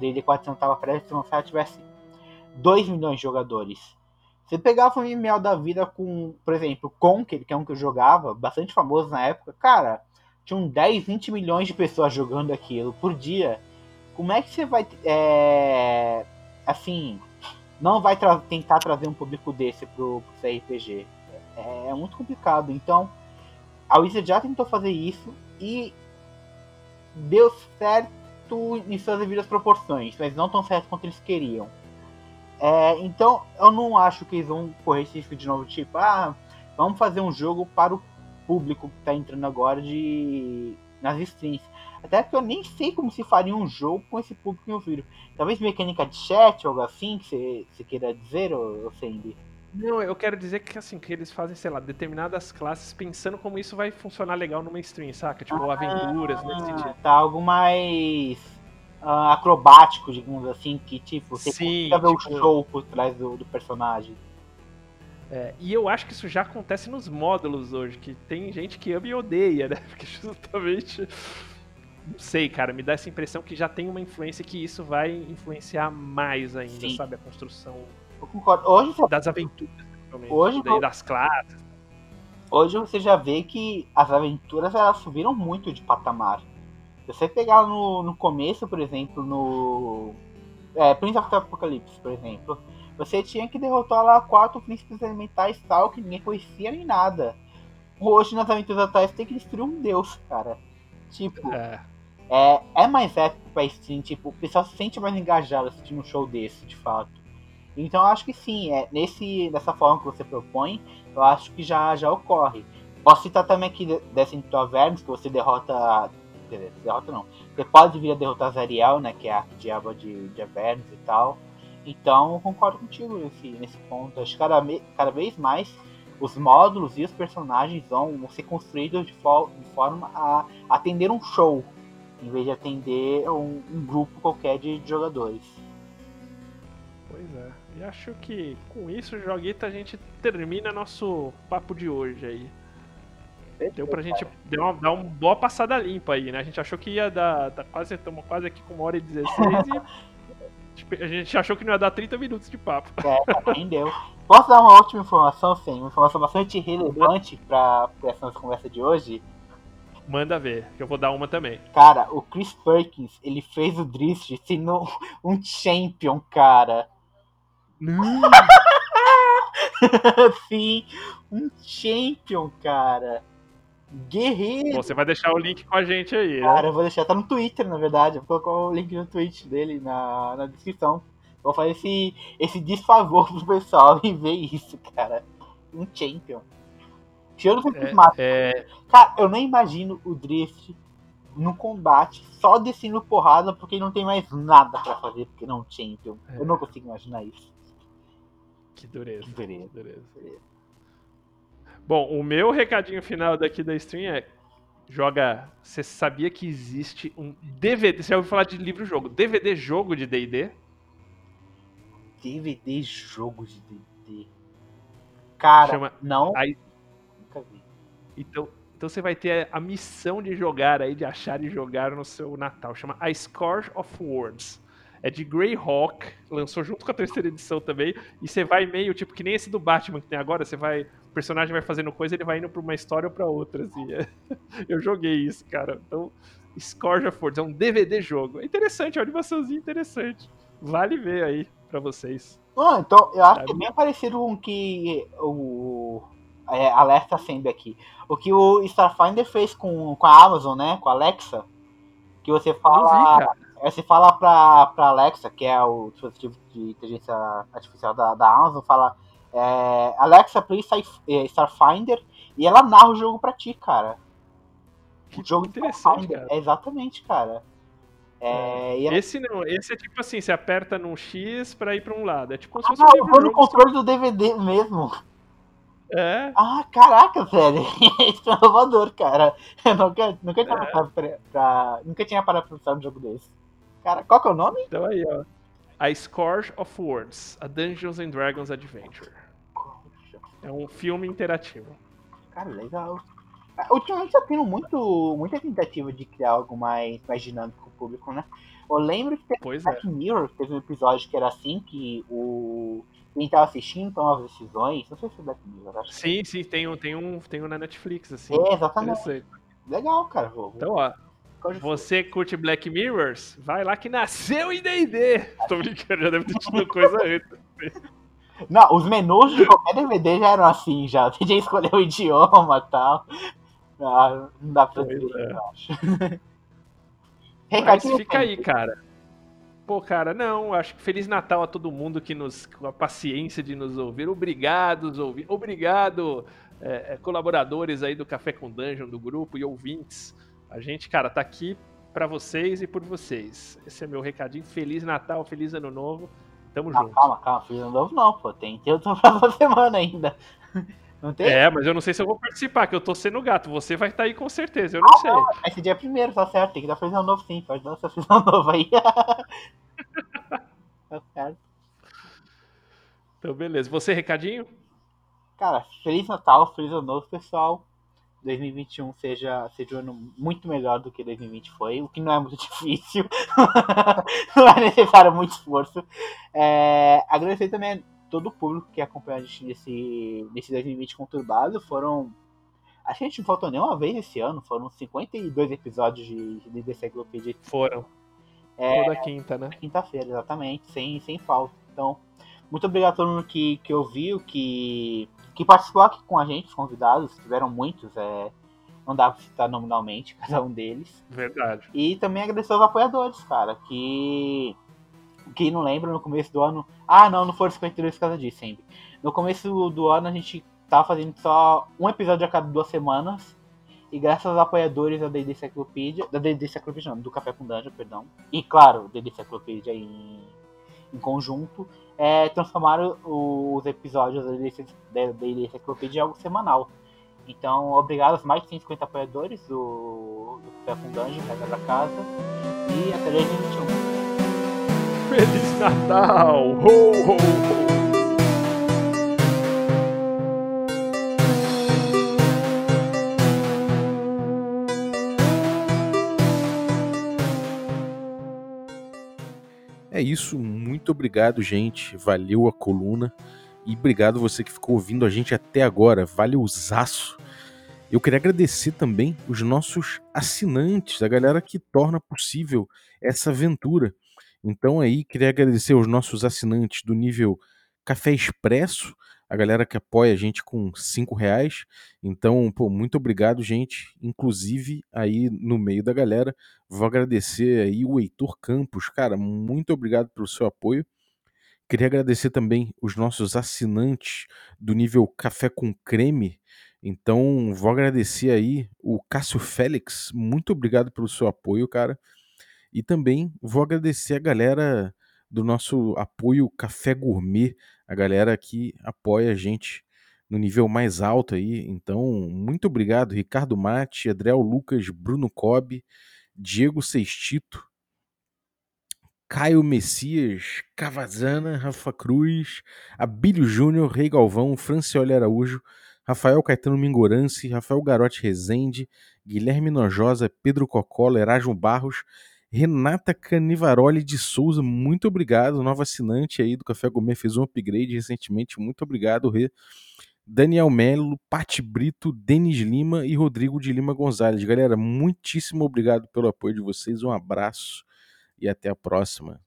D&D 4 estava prestes a lançar, tivesse 2 milhões de jogadores. Você pegava um MMO da vida com, por exemplo, Conquer, que é um que eu jogava, bastante famoso na época, cara, tinham 10, 20 milhões de pessoas jogando aquilo por dia. Como é que você vai, é, assim, não vai tra tentar trazer um público desse pro, pro CRPG? É, é, muito complicado. Então, a Wizard já tentou fazer isso e deu certo em suas devidas proporções, mas não tão certo quanto eles queriam. É, então, eu não acho que eles vão correr esse risco de novo, tipo, ah, vamos fazer um jogo para o público que está entrando agora de nas streams. Até porque eu nem sei como se faria um jogo com esse público envolvido. Talvez mecânica de chat ou algo assim, que você queira dizer, ou, Sandy?
Não, eu quero dizer que assim, que eles fazem, sei lá, determinadas classes pensando como isso vai funcionar legal numa stream, saca? Tipo, ah, aventuras, nesse sentido.
Tá algo mais uh, acrobático, digamos assim, que tipo, você
Sim,
ver
tipo...
o show por trás do, do personagem.
É, e eu acho que isso já acontece nos módulos hoje, que tem gente que ama e odeia, né? Porque justamente. Não sei, cara, me dá essa impressão que já tem uma influência que isso vai influenciar mais ainda, Sim. sabe? A construção
eu concordo. Hoje,
das aventuras,
hoje,
daí, das classes.
Hoje você já vê que as aventuras elas subiram muito de patamar. Se você pegar no, no começo, por exemplo, no. É, Prince of the Apocalypse, por exemplo, você tinha que derrotar lá quatro príncipes elementais tal, que ninguém conhecia nem nada. Hoje, nas aventuras atuais, tem que destruir um deus, cara. Tipo,
é,
é, é mais épico pra stream, tipo, o pessoal se sente mais engajado assistindo um show desse, de fato. Então eu acho que sim, é, nesse, dessa forma que você propõe, eu acho que já, já ocorre. Posso citar também aqui dessa Into Avernos, que você derrota. Derrota não. Você pode vir a derrotar Zariel, né? Que é a diabo de, de Avernos e tal. Então concordo contigo nesse, nesse ponto. Acho que cada, cada vez mais os módulos e os personagens vão ser construídos de, fo de forma a atender um show, em vez de atender um, um grupo qualquer de, de jogadores.
Pois é. E acho que com isso, Joguita, a gente termina nosso papo de hoje aí. Deu pra gente dar uma, dar uma boa passada limpa aí, né? A gente achou que ia dar. Tá quase, estamos quase aqui com uma hora e 16 e. A gente achou que não ia dar 30 minutos de papo.
É, rendeu. Posso dar uma última informação, sim? Uma informação bastante relevante pra, pra essa nossa conversa de hoje?
Manda ver, que eu vou dar uma também.
Cara, o Chris Perkins, ele fez o Drift sendo um champion, cara. Sim, um champion, cara. Guerreiro.
Você vai deixar o link com a gente aí,
né? Cara, eu vou deixar, tá no Twitter, na verdade. Eu vou colocar o link no tweet dele na, na descrição. Vou fazer esse, esse desfavor pro pessoal e ver isso, cara. Um champion. Tirando o é, é... Cara, eu nem imagino o Drift no combate, só descendo porrada, porque não tem mais nada pra fazer, porque não é um champion. É. Eu não consigo imaginar isso.
Que dureza. Que
dureza.
Que dureza. Bom, o meu recadinho final daqui da stream é: joga. Você sabia que existe um DVD? Você já ouviu falar de livro-jogo? DVD jogo de DD?
DVD jogo de DD. Cara,
Chama...
não.
Aí... Nunca vi. Então, então você vai ter a missão de jogar aí, de achar e jogar no seu Natal. Chama A Scourge of Words. É de Greyhawk, lançou junto com a terceira edição também. E você vai meio, tipo, que nem esse do Batman que tem agora, você vai. O personagem vai fazendo coisa, ele vai indo pra uma história ou pra outra, assim. Eu joguei isso, cara. Então, Scourge of Words, é um DVD jogo. É interessante, é uma animaçãozinha interessante. Vale ver aí pra vocês.
Ah, então, eu acho que é bem parecido com o que o. É, alerta sempre aqui. O que o Starfinder fez com, com a Amazon, né? Com a Alexa. Que você fala. Vi, é, você fala pra, pra Alexa, que é o dispositivo de inteligência artificial da, da Amazon, fala é, Alexa, please é, Starfinder, E ela narra o jogo pra ti, cara.
Que
o jogo
interessante,
Pathfinder.
cara.
Exatamente, cara. É, ela-
Esse não, esse é tipo assim, você aperta num X pra ir pra um lado. É tipo se
Ah,
um
eu vou no controle do DVD mesmo.
É,
Ah, caraca, velho. Isso é inovador, cara. Eu nunca, nunca, tinha, parado pra, pra- nunca tinha parado pra pensar num jogo desse. Cara, qual que é o nome?
então aí, ó. A Scourge of Words, a Dungeons and Dragons Adventure. É um filme interativo.
Cara, legal. Ah, Ultimamente tá tendo muito, muita tentativa de criar algo mais, mais dinâmico com o público, né? Eu lembro que teve
Pois é.
Black Mirror, teve um episódio que era assim, que o. Quem tava assistindo tomava decisões. Não sei se é Black Mirror, acho que
Sim, sim, tem um, tem um, tem um na Netflix, assim.
é. Exatamente. Legal, cara. Vou,
Então, ó,
vou-
você curte Black Mirrors? Vai lá que nasceu em D&D. Tô brincando, já deve ter tido coisa antes.
Não, os menus de qualquer DVD já eram assim, já. Você já escolheu o idioma e tal. Ah, não dá pra
Pois
dizer,
é.
eu acho.
Mas fica aí, cara. Pô, cara, não, acho que Feliz Natal a todo mundo que nos, com a paciência de nos ouvir. Obrigado, ouvir. Obrigado, é, é, colaboradores aí do Café com Dungeon, do grupo e ouvintes. A gente, cara, tá aqui pra vocês e por vocês. Esse é meu recadinho. Feliz Natal, feliz Ano Novo. Tamo
Não,
junto.
calma, calma, filho ano novo não, pô. Tem tem outro pra semana ainda. Não tem?
É, mas eu não sei se eu vou participar, que eu tô sendo gato. Você vai estar aí com certeza, eu não sei.
Esse dia é primeiro, tá certo. Tem que dar feliz ano novo sim. Pode dar seu feliz ano novo aí. tá certo.
Então, beleza. Você, recadinho?
Cara, Feliz Natal, Feliz Ano Novo, pessoal. 2021 seja, seja um ano muito melhor do que 2020 foi, o que não é muito difícil. não é necessário muito esforço. É, agradecer também a todo o público que acompanhou a gente nesse, nesse 2020 conturbado. Foram. Acho que a gente não faltou nenhuma vez esse ano. Foram 52 episódios de, de Deciclopedia
Foram.
É.
Toda quinta, né?
quinta-feira, exatamente, sem, sem falta. Então, muito obrigado a todo mundo que, que ouviu, que, que participou aqui com a gente, os convidados, tiveram muitos, é, não dá pra citar nominalmente cada um deles.
Verdade.
E também agradecer aos apoiadores, cara, que. Quem não lembra, no começo do ano. Ah, não, não foram 52 por causa disso, sempre. No começo do ano a gente tava fazendo só um episódio a cada duas semanas. E graças aos apoiadores da D&D Cyclopedia, da D&D Cyclopedia não, do Café com Dungeon, perdão. E claro, D&D Cyclopedia em, em conjunto, é, transformaram os episódios da Cyclopedia em algo semanal. Então, obrigado aos mais de 150 apoiadores do, do Café com Dungeon, Regra da Casa. E até 2021.
Feliz Natal! Ho, ho, ho!
É isso, muito obrigado, gente. Valeu a coluna. E obrigado você que ficou ouvindo a gente até agora. Valeuzaço. Eu queria agradecer também os nossos assinantes, a galera que torna possível essa aventura. Então aí, queria agradecer aos nossos assinantes do nível Café Expresso, a galera que apoia a gente com cinco reais. Então, pô, muito obrigado, gente. Inclusive, aí no meio da galera, vou agradecer aí o Heitor Campos. Cara, muito obrigado pelo seu apoio. Queria agradecer também os nossos assinantes do nível Café com Creme. Então, vou agradecer aí o Cássio Félix. Muito obrigado pelo seu apoio, cara. E também vou agradecer a galera do nosso apoio Café Gourmet, a galera que apoia a gente no nível mais alto aí. Então, muito obrigado, Ricardo Mate, Adriel Lucas, Bruno Cobb, Diego Sextito, Caio Messias, Cavazana, Rafa Cruz, Abílio Júnior, Rei Galvão, Francioli Araújo, Rafael Caetano Mingorance, Rafael Garote Rezende, Guilherme Nojosa, Pedro Cocola, Erasmo Barros, Renata Canivaroli de Souza, muito obrigado, nova assinante aí do Café Gourmet, fez um upgrade recentemente, muito obrigado, Rê. Daniel Melo, Pati Brito, Denis Lima e Rodrigo de Lima Gonzalez. Galera, muitíssimo obrigado pelo apoio de vocês, um abraço e até a próxima.